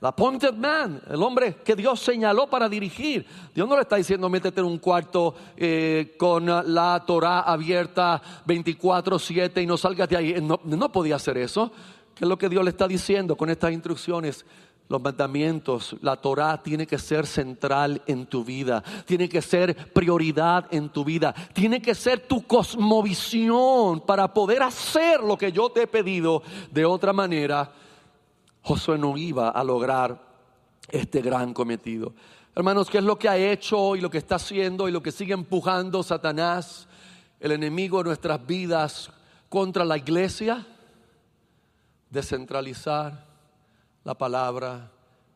el appointed man, el hombre que Dios señaló para dirigir. Dios no le está diciendo métete en un cuarto eh, con la Torah abierta 24-7 y no salgas de ahí. No, no podía hacer eso. ¿Qué es lo que Dios le está diciendo con estas instrucciones? Los mandamientos, la Torah tiene que ser central en tu vida, tiene que ser prioridad en tu vida, tiene que ser tu cosmovisión para poder hacer lo que yo te he pedido de otra manera Josué no iba a lograr este gran cometido. Hermanos, ¿qué es lo que ha hecho y lo que está haciendo y lo que sigue empujando Satanás, el enemigo de nuestras vidas, contra la iglesia? Descentralizar la palabra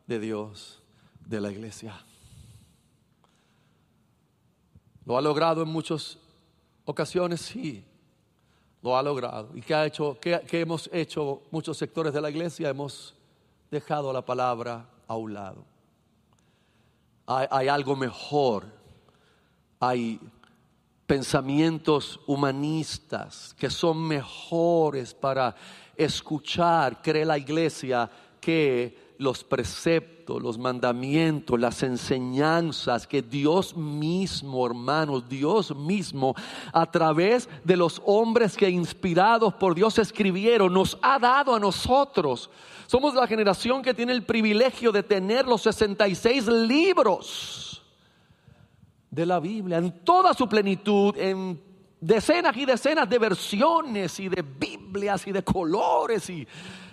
de Dios de la iglesia. ¿Lo ha logrado en muchas ocasiones? Sí, lo ha logrado. ¿Y qué, ha hecho, qué, qué hemos hecho muchos sectores de la iglesia? Hemos dejado la palabra a un lado. Hay, algo mejor. Hay pensamientos humanistas que son mejores para escuchar, cree la iglesia, que los preceptos, los mandamientos, las enseñanzas que Dios mismo, hermanos, Dios mismo, a través de los hombres que inspirados por Dios escribieron, nos ha dado a nosotros. Somos la generación que tiene el privilegio de tener los 66 libros de la Biblia en toda su plenitud, en decenas y decenas de versiones y de Biblias y de colores y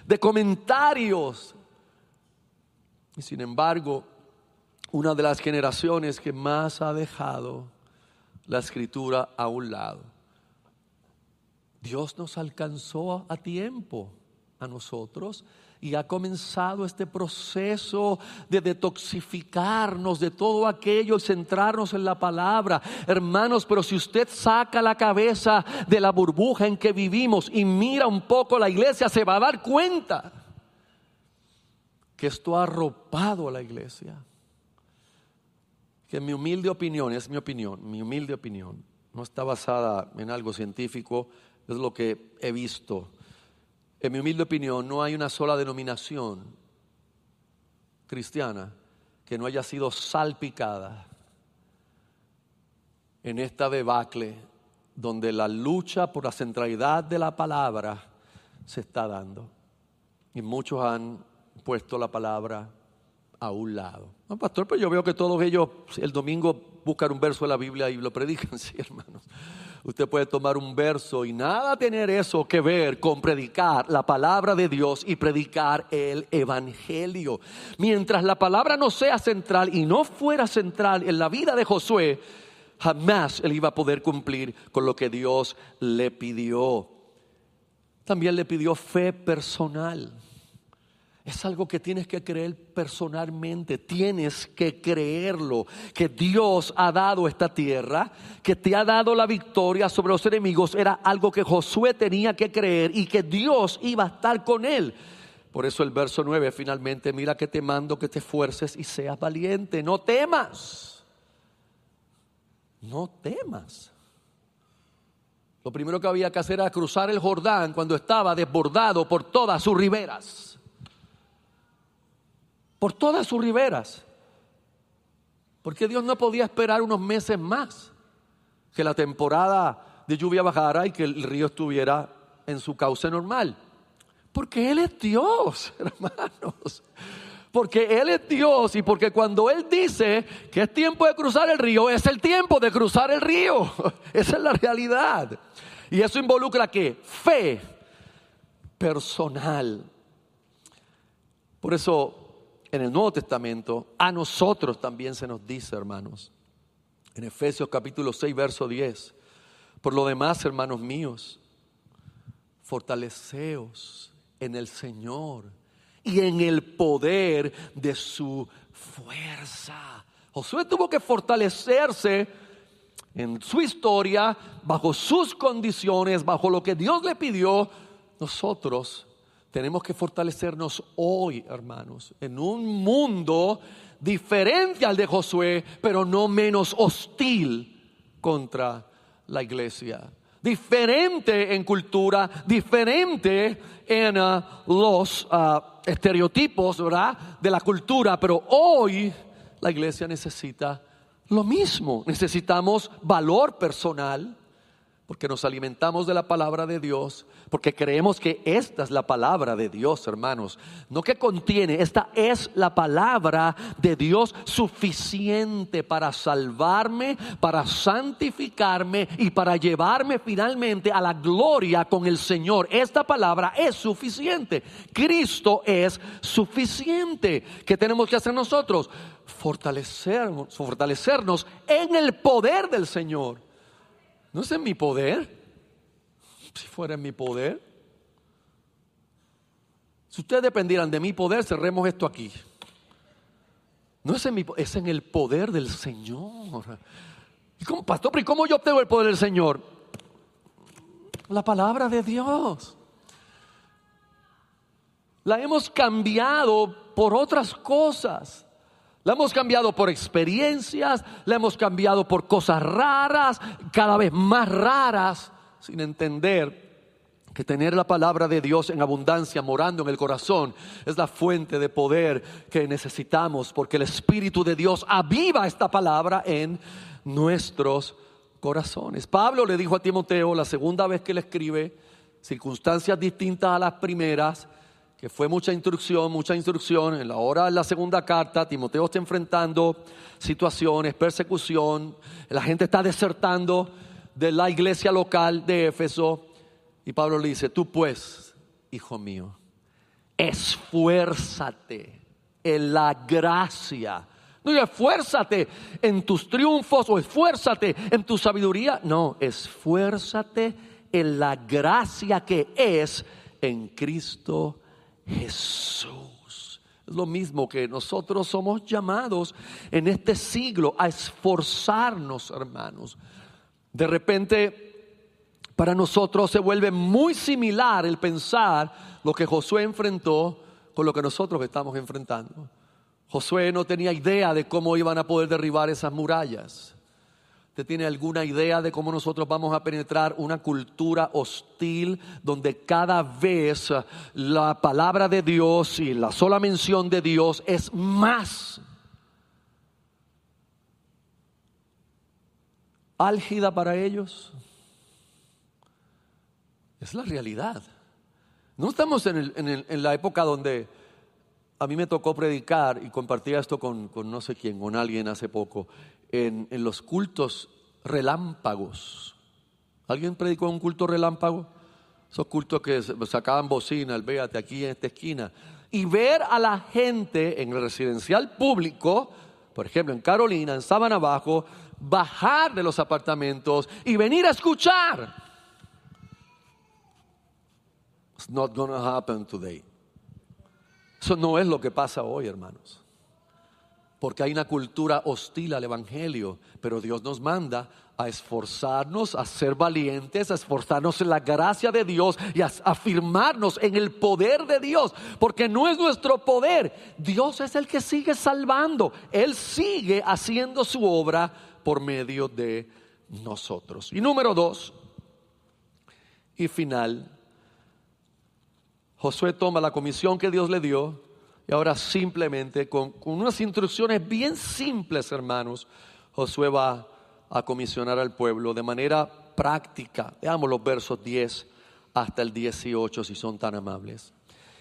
de comentarios. Y sin embargo, una de las generaciones que más ha dejado la escritura a un lado. Dios nos alcanzó a tiempo a nosotros y ha comenzado este proceso de detoxificarnos de todo aquello y centrarnos en la palabra. Hermanos, pero si usted saca la cabeza de la burbuja en que vivimos y mira un poco la iglesia, se va a dar cuenta que esto ha arropado a la iglesia. Que mi humilde opinión, es mi opinión, mi humilde opinión, no está basada en algo científico, es lo que he visto en mi humilde opinión, no hay una sola denominación cristiana que no haya sido salpicada en esta debacle donde la lucha por la centralidad de la palabra se está dando. Y muchos han puesto la palabra a un lado. Pastor, pero yo veo que todos ellos el domingo buscan un verso de la Biblia y lo predican, sí, hermanos. Usted puede tomar un verso y nada tener eso que ver con predicar la palabra de Dios y predicar el Evangelio. Mientras la palabra no sea central y no fuera central en la vida de Josué, jamás él iba a poder cumplir con lo que Dios le pidió. También le pidió fe personal. Es algo que tienes que creer personalmente, tienes que creerlo, que Dios ha dado esta tierra, que te ha dado la victoria sobre los enemigos, era algo que Josué tenía que creer y que Dios iba a estar con él. Por eso el verso 9 finalmente, mira que te mando que te esfuerces y seas valiente, no temas, no temas. Lo primero que había que hacer era cruzar el Jordán cuando estaba desbordado por todas sus riberas por todas sus riberas. Porque Dios no podía esperar unos meses más que la temporada de lluvia bajara y que el río estuviera en su cauce normal. Porque Él es Dios, hermanos. Porque Él es Dios y porque cuando Él dice que es tiempo de cruzar el río, es el tiempo de cruzar el río. Esa es la realidad. Y eso involucra que fe personal. Por eso en el Nuevo Testamento, a nosotros también se nos dice, hermanos, en Efesios capítulo 6, verso 10, por lo demás, hermanos míos, fortaleceos en el Señor y en el poder de su fuerza. Josué tuvo que fortalecerse en su historia, bajo sus condiciones, bajo lo que Dios le pidió. Nosotros tenemos que fortalecernos hoy, hermanos, en un mundo diferente al de Josué, pero no menos hostil contra la iglesia. Diferente en cultura, diferente en ah, los ah, estereotipos de la cultura, pero hoy la iglesia necesita lo mismo. Necesitamos valor personal, porque nos alimentamos de la palabra de Dios, porque creemos que esta es la palabra de Dios, hermanos. No que contiene, esta es la palabra de Dios suficiente para salvarme, para santificarme y para llevarme finalmente a la gloria con el Señor. Esta palabra es suficiente. Cristo es suficiente. ¿Qué tenemos que hacer nosotros? Fortalecernos, fortalecernos en el poder del Señor. No es en mi poder. Si fuera en mi poder. Si ustedes dependieran de mi poder, cerremos esto aquí. No es en mi es en el poder del Señor. ¿Y pastor, ¿y cómo yo obtengo el poder del Señor? La palabra de Dios. La hemos cambiado por otras cosas. La hemos cambiado por experiencias, la hemos cambiado por cosas raras, cada vez más raras, sin entender que tener la palabra de Dios en abundancia morando en el corazón es la fuente de poder que necesitamos, porque el Espíritu de Dios aviva esta palabra en nuestros corazones. Pablo le dijo a Timoteo la segunda vez que le escribe, circunstancias distintas a las primeras, que fue mucha instrucción, mucha instrucción. En la hora de la segunda carta, Timoteo está enfrentando situaciones, persecución, la gente está desertando de la iglesia local de Éfeso. Y Pablo le dice, tú pues, hijo mío, esfuérzate en la gracia. No esfuérzate en tus triunfos o esfuérzate en tu sabiduría. No, esfuérzate en la gracia que es en Cristo Jesús. Es lo mismo que nosotros somos llamados en este siglo a esforzarnos, hermanos. De repente, para nosotros se vuelve muy similar el pensar lo que Josué enfrentó con lo que nosotros estamos enfrentando. Josué no tenía idea de cómo iban a poder derribar esas murallas. ¿Usted tiene alguna idea de cómo nosotros vamos a penetrar una cultura hostil donde cada vez la palabra de Dios y la sola mención de Dios es más álgida para ellos? Es la realidad. No estamos en, la época donde a mí me tocó predicar y compartía esto con, no sé quién, con alguien hace poco, en, los cultos relámpagos. ¿Alguien predicó un culto relámpago? Esos cultos que sacaban bocina, el véate aquí en esta esquina. Y ver a la gente en el residencial público, por ejemplo en Carolina, en Sabana Abajo, bajar de los apartamentos y venir a escuchar. It's not to happen today. Eso no es lo que pasa hoy, hermanos. Porque hay una cultura hostil al Evangelio, pero Dios nos manda a esforzarnos, a ser valientes, a esforzarnos en la gracia de Dios y a afirmarnos en el poder de Dios, porque no es nuestro poder, Dios es el que sigue salvando, Él sigue haciendo su obra por medio de nosotros. Y número dos, y final, Josué toma la comisión que Dios le dio y ahora simplemente con, unas instrucciones bien simples, hermanos, Josué va a comisionar al pueblo de manera práctica. Veamos los versos 10 hasta el 18 si son tan amables.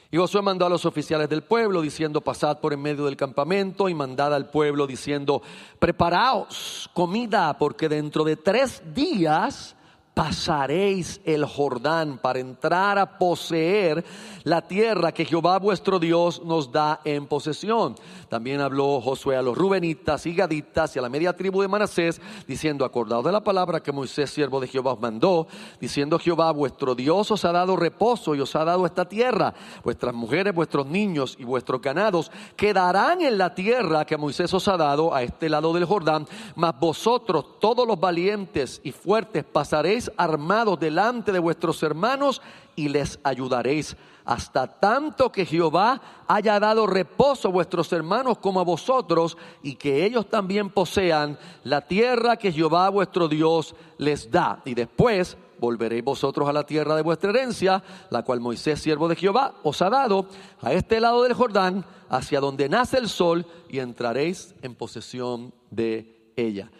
Y Josué mandó a los oficiales del pueblo diciendo, pasad por en medio del campamento y mandad al pueblo diciendo, preparaos comida porque dentro de tres días pasaréis el Jordán para entrar a poseer la tierra que Jehová vuestro Dios nos da en posesión. También habló Josué a los rubenitas y gaditas y a la media tribu de Manasés, diciendo, acordado de la palabra que Moisés, siervo de Jehová, os mandó, diciendo Jehová, vuestro Dios os ha dado reposo y os ha dado esta tierra. Vuestras mujeres, vuestros niños y vuestros ganados quedarán en la tierra que Moisés os ha dado a este lado del Jordán, mas vosotros, todos los valientes y fuertes, pasaréis armados delante de vuestros hermanos y les ayudaréis hasta tanto que Jehová haya dado reposo a vuestros hermanos como a vosotros y que ellos también posean la tierra que Jehová vuestro Dios les da. Y después volveréis vosotros a la tierra de vuestra herencia, la cual Moisés, siervo de Jehová, os ha dado a este lado del Jordán, hacia donde nace el sol, y entraréis en posesión de ella.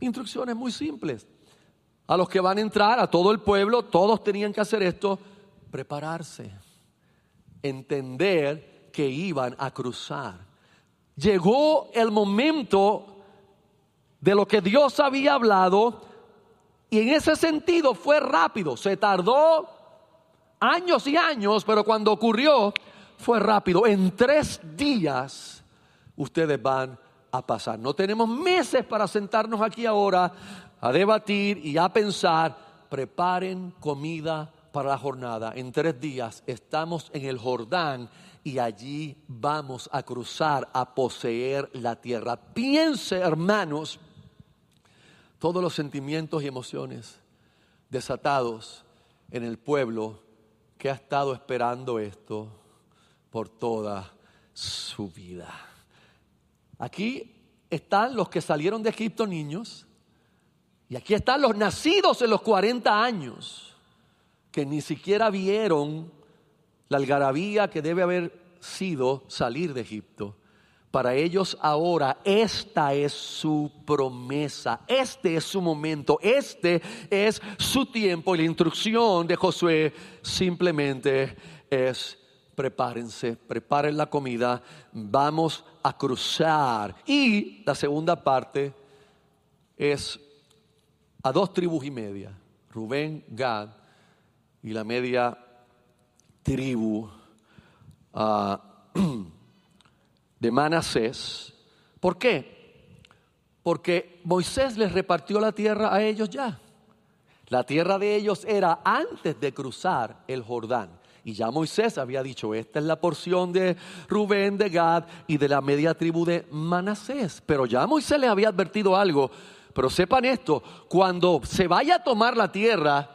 Instrucciones muy simples a los que van a entrar, a todo el pueblo, todos tenían que hacer esto, prepararse, entender que iban a cruzar. Llegó el momento de lo que Dios había hablado y en ese sentido fue rápido, se tardó años y años, pero cuando ocurrió fue rápido. En tres días ustedes van a pasar. No tenemos meses para sentarnos aquí ahora a debatir y a pensar, preparen comida para la jornada. En tres días estamos en el Jordán y allí vamos a cruzar a poseer la tierra. Piense, hermanos, todos los sentimientos y emociones desatados en el pueblo que ha estado esperando esto por toda su vida. Aquí están los que salieron de Egipto niños, y aquí están los nacidos en los 40 años, que ni siquiera vieron la algarabía que debe haber sido salir de Egipto. Para ellos ahora esta es su promesa, este es su momento, este es su tiempo y la instrucción de Josué simplemente es prepárense, preparen la comida, vamos a cruzar. Y la segunda parte es a dos tribus y media, Rubén, Gad y la media tribu ah, de Manasés. ¿Por qué? Porque Moisés les repartió la tierra a ellos ya. La tierra de ellos era antes de cruzar el Jordán. Y ya Moisés había dicho, esta es la porción de Rubén, de Gad y de la media tribu de Manasés. Pero ya Moisés les había advertido algo. Pero sepan esto, cuando se vaya a tomar la tierra,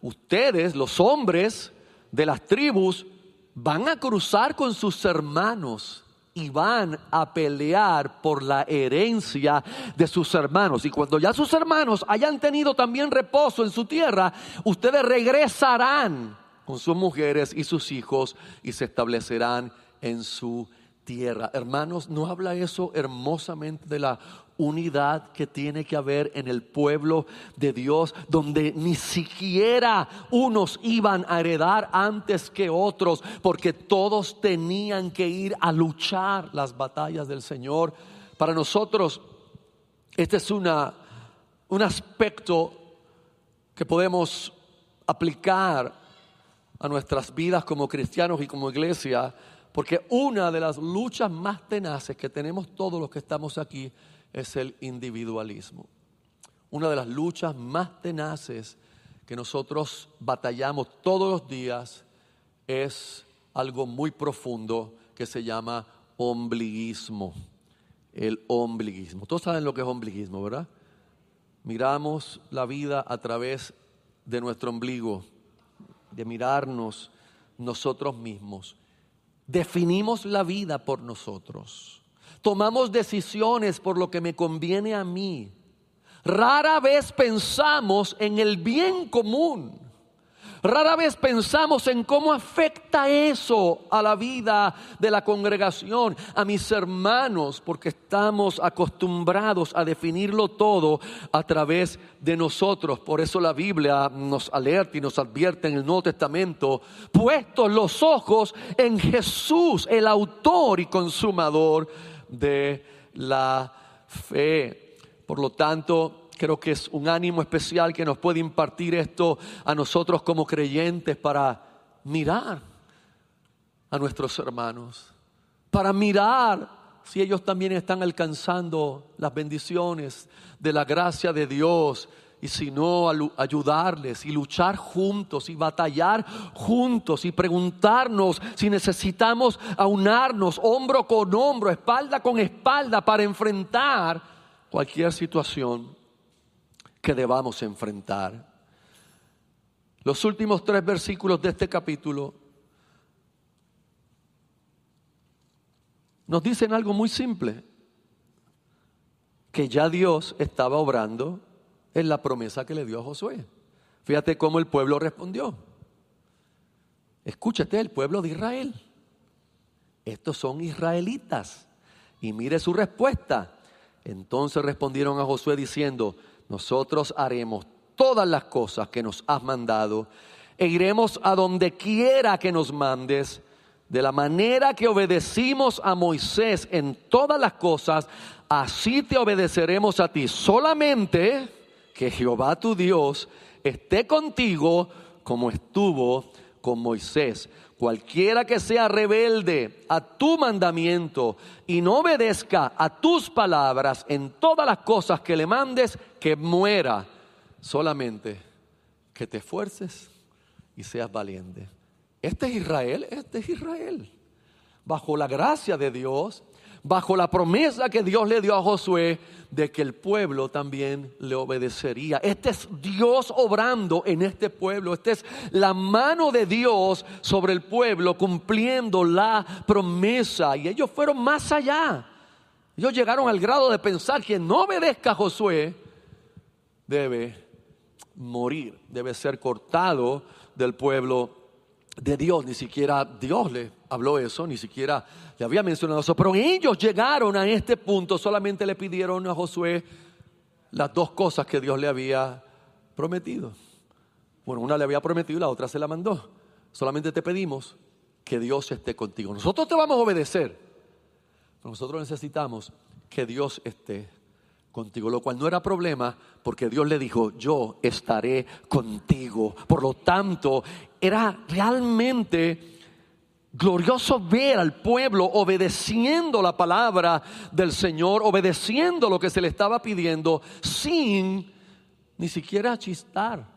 ustedes, los hombres de las tribus, van a cruzar con sus hermanos y van a pelear por la herencia de sus hermanos. Y cuando ya sus hermanos hayan tenido también reposo en su tierra, ustedes regresarán con sus mujeres y sus hijos y se establecerán en su tierra. Hermanos, ¿no habla eso hermosamente de la unidad que tiene que haber en el pueblo de Dios, donde ni siquiera unos iban a heredar antes que otros, porque todos tenían que ir a luchar las batallas del Señor. Para nosotros, este es una, un aspecto que podemos aplicar a nuestras vidas como cristianos y como iglesia, porque una de las luchas más tenaces que tenemos todos los que estamos aquí es el individualismo. Una de las luchas más tenaces que nosotros batallamos todos los días es algo muy profundo que se llama ombliguismo. El ombliguismo. Todos saben lo que es ombliguismo, ¿verdad? Miramos la vida a través de nuestro ombligo, de mirarnos nosotros mismos. Definimos la vida por nosotros. Tomamos decisiones por lo que me conviene a mí. Rara vez pensamos en el bien común. Rara vez pensamos en cómo afecta eso a la vida de la congregación, a mis hermanos, porque estamos acostumbrados a definirlo todo a través de nosotros. Por eso la Biblia nos alerta y nos advierte en el Nuevo Testamento, puestos los ojos en Jesús, el autor y consumador de la fe. Por lo tanto, creo que es un ánimo especial que nos puede impartir esto a nosotros como creyentes para mirar a nuestros hermanos, para mirar si ellos también están alcanzando las bendiciones de la gracia de Dios y si no, ayudarles y luchar juntos y batallar juntos y preguntarnos si necesitamos aunarnos hombro con hombro, espalda con espalda para enfrentar cualquier situación que debamos enfrentar. Los últimos tres versículos de este capítulo nos dicen algo muy simple, que ya Dios estaba obrando es la promesa que le dio a Josué. Fíjate cómo el pueblo respondió. Escúchate, el pueblo de Israel. Estos son israelitas. Y mire su respuesta. Entonces respondieron a Josué diciendo, nosotros haremos todas las cosas que nos has mandado e iremos a donde quiera que nos mandes. De la manera que obedecimos a Moisés en todas las cosas, así te obedeceremos a ti. Solamente que Jehová tu Dios esté contigo como estuvo con Moisés. Cualquiera que sea rebelde a tu mandamiento y no obedezca a tus palabras en todas las cosas que le mandes, que muera. Solamente que te esfuerces y seas valiente. Este es Israel, este es Israel. Bajo la gracia de Dios, bajo la promesa que Dios le dio a Josué de que el pueblo también le obedecería. Este es Dios obrando en este pueblo. Esta es la mano de Dios sobre el pueblo cumpliendo la promesa. Y ellos fueron más allá. Ellos llegaron al grado de pensar que no obedezca a Josué debe morir, debe ser cortado del pueblo de Dios, ni siquiera Dios le habló eso, ni siquiera le había mencionado eso, pero ellos llegaron a este punto, solamente le pidieron a Josué las dos cosas que Dios le había prometido. Bueno, una le había prometido y la otra se la mandó. Solamente te pedimos que Dios esté contigo. Nosotros te vamos a obedecer, pero nosotros necesitamos que Dios esté contigo, lo cual no era problema porque Dios le dijo, yo estaré contigo. Por lo tanto, era realmente glorioso ver al pueblo obedeciendo la palabra del Señor, obedeciendo lo que se le estaba pidiendo, sin ni siquiera chistar,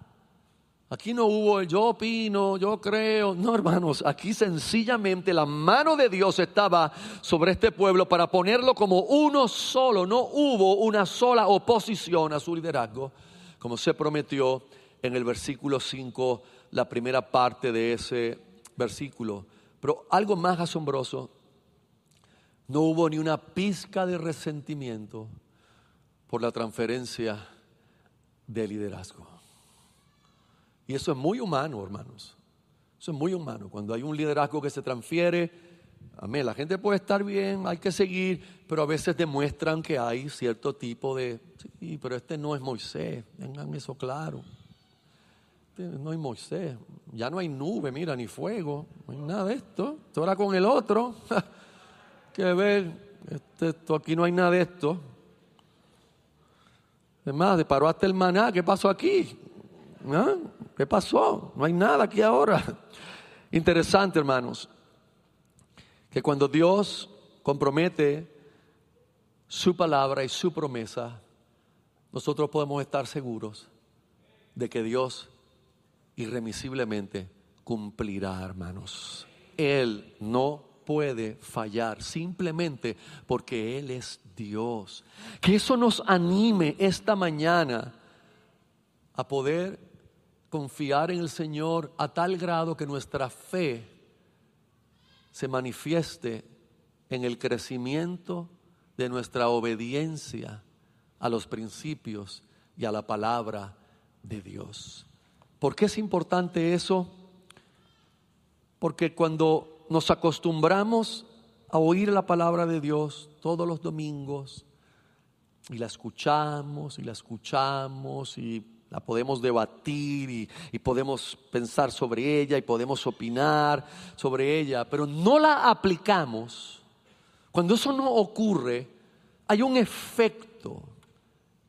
Aquí no hubo el yo opino, yo creo. No, hermanos, aquí sencillamente la mano de Dios estaba sobre este pueblo para ponerlo como uno solo. No hubo una sola oposición a su liderazgo, como se prometió en el versículo 5, la primera parte de ese versículo. Pero algo más asombroso, no hubo ni una pizca de resentimiento por la transferencia de liderazgo. Y eso es muy humano, hermanos. Eso es muy humano. Cuando hay un liderazgo que se transfiere, amén, la gente puede estar bien, hay que seguir, pero a veces demuestran que hay cierto tipo de, sí, pero este no es Moisés, tengan eso claro. Este no es Moisés, ya no hay nube, mira, ni fuego, no hay nada de esto. Esto con el otro. que ver, este, esto, aquí no hay nada de esto. Es más, paró hasta el maná, ¿qué pasó aquí? ¿Qué pasó? No hay nada aquí ahora. Interesante, hermanos, que cuando Dios compromete su palabra y su promesa, nosotros podemos estar seguros de que Dios irremisiblemente cumplirá, hermanos. Él no puede fallar simplemente porque Él es Dios. Que eso nos anime esta mañana a poder confiar en el Señor a tal grado que nuestra fe se manifieste en el crecimiento de nuestra obediencia a los principios y a la palabra de Dios. ¿Por qué es importante eso? Porque cuando nos acostumbramos a oír la palabra de Dios todos los domingos y la escuchamos y la escuchamos y la podemos debatir y, podemos pensar sobre ella y podemos opinar sobre ella, pero no la aplicamos. Cuando eso no ocurre, hay un efecto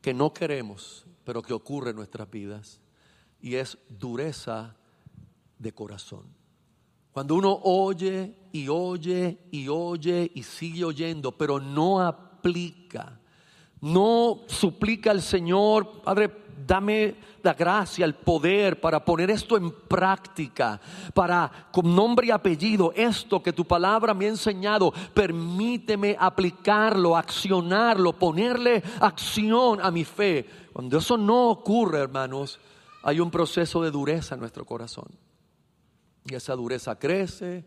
que no queremos, pero que ocurre en nuestras vidas, y es dureza de corazón. Cuando uno oye y oye y oye y sigue oyendo, pero no aplica, no suplica al Señor, Padre, dame la gracia, el poder para poner esto en práctica, para con nombre y apellido, esto que tu palabra me ha enseñado, permíteme aplicarlo, accionarlo, ponerle acción a mi fe. Cuando eso no ocurre, hermanos, hay un proceso de dureza en nuestro corazón. Y esa dureza crece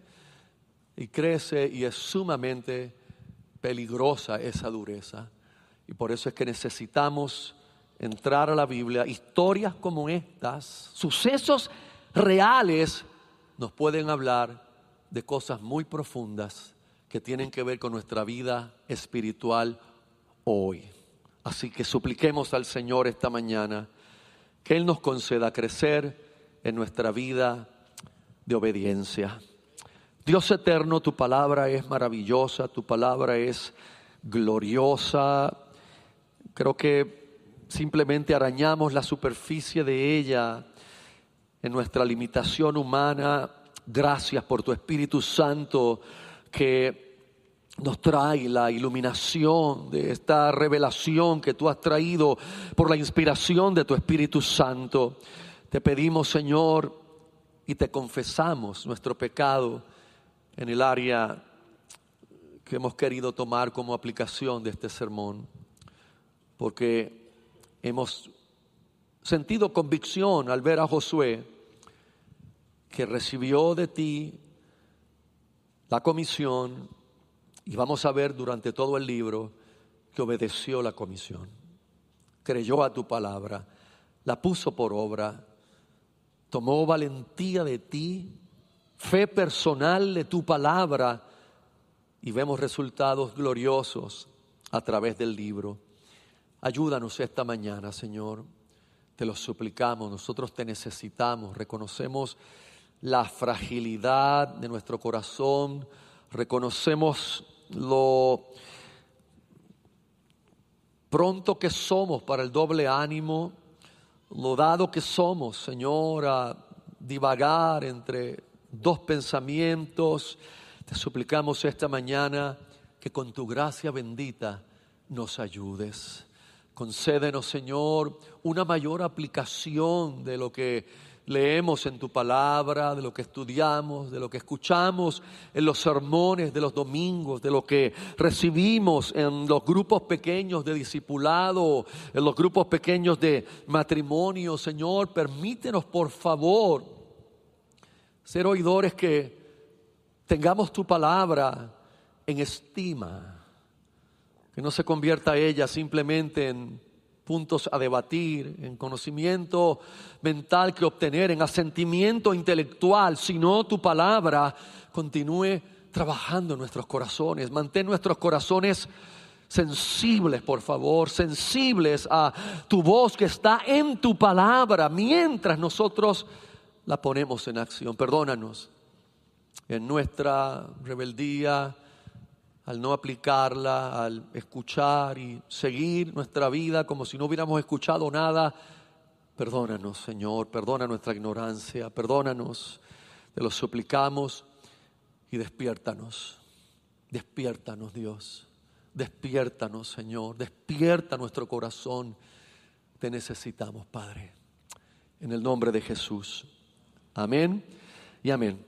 y crece y es sumamente peligrosa esa dureza. Y por eso es que necesitamos entrar a la Biblia, historias como estas, sucesos reales, nos pueden hablar de cosas muy profundas que tienen que ver con nuestra vida espiritual hoy. Así que supliquemos al Señor esta mañana que Él nos conceda crecer en nuestra vida de obediencia. Dios eterno, tu palabra es maravillosa, tu palabra es gloriosa. Creo que simplemente arañamos la superficie de ella en nuestra limitación humana. Gracias por tu Espíritu Santo que nos trae la iluminación de esta revelación que tú has traído por la inspiración de tu Espíritu Santo. Te pedimos, Señor, y te confesamos nuestro pecado en el área que hemos querido tomar como aplicación de este sermón, porque hemos sentido convicción al ver a Josué que recibió de ti la comisión y vamos a ver durante todo el libro que obedeció la comisión, creyó a tu palabra, la puso por obra, tomó valentía de ti, fe personal de tu palabra y vemos resultados gloriosos a través del libro. Ayúdanos esta mañana, Señor. Te lo suplicamos, nosotros te necesitamos, reconocemos la fragilidad de nuestro corazón, reconocemos lo pronto que somos para el doble ánimo, lo dado que somos, Señor, a divagar entre dos pensamientos. Te suplicamos esta mañana que con tu gracia bendita nos ayudes. Concédenos, Señor, una mayor aplicación de lo que leemos en tu palabra, de lo que estudiamos, de lo que escuchamos en los sermones de los domingos, de lo que recibimos en los grupos pequeños de discipulado, en los grupos pequeños de matrimonio. Señor, permítenos por favor ser oidores que tengamos tu palabra en estima, que no se convierta ella simplemente en puntos a debatir, en conocimiento mental que obtener, en asentimiento intelectual, sino tu palabra continúe trabajando en nuestros corazones. Mantén nuestros corazones sensibles, por favor, sensibles a tu voz que está en tu palabra mientras nosotros la ponemos en acción. Perdónanos en nuestra rebeldía, al no aplicarla, al escuchar y seguir nuestra vida como si no hubiéramos escuchado nada. Perdónanos, Señor, perdona nuestra ignorancia, perdónanos, te lo suplicamos y despiértanos, despiértanos, Dios, despiértanos, Señor, despierta nuestro corazón. Te necesitamos, Padre, en el nombre de Jesús. Amén y amén.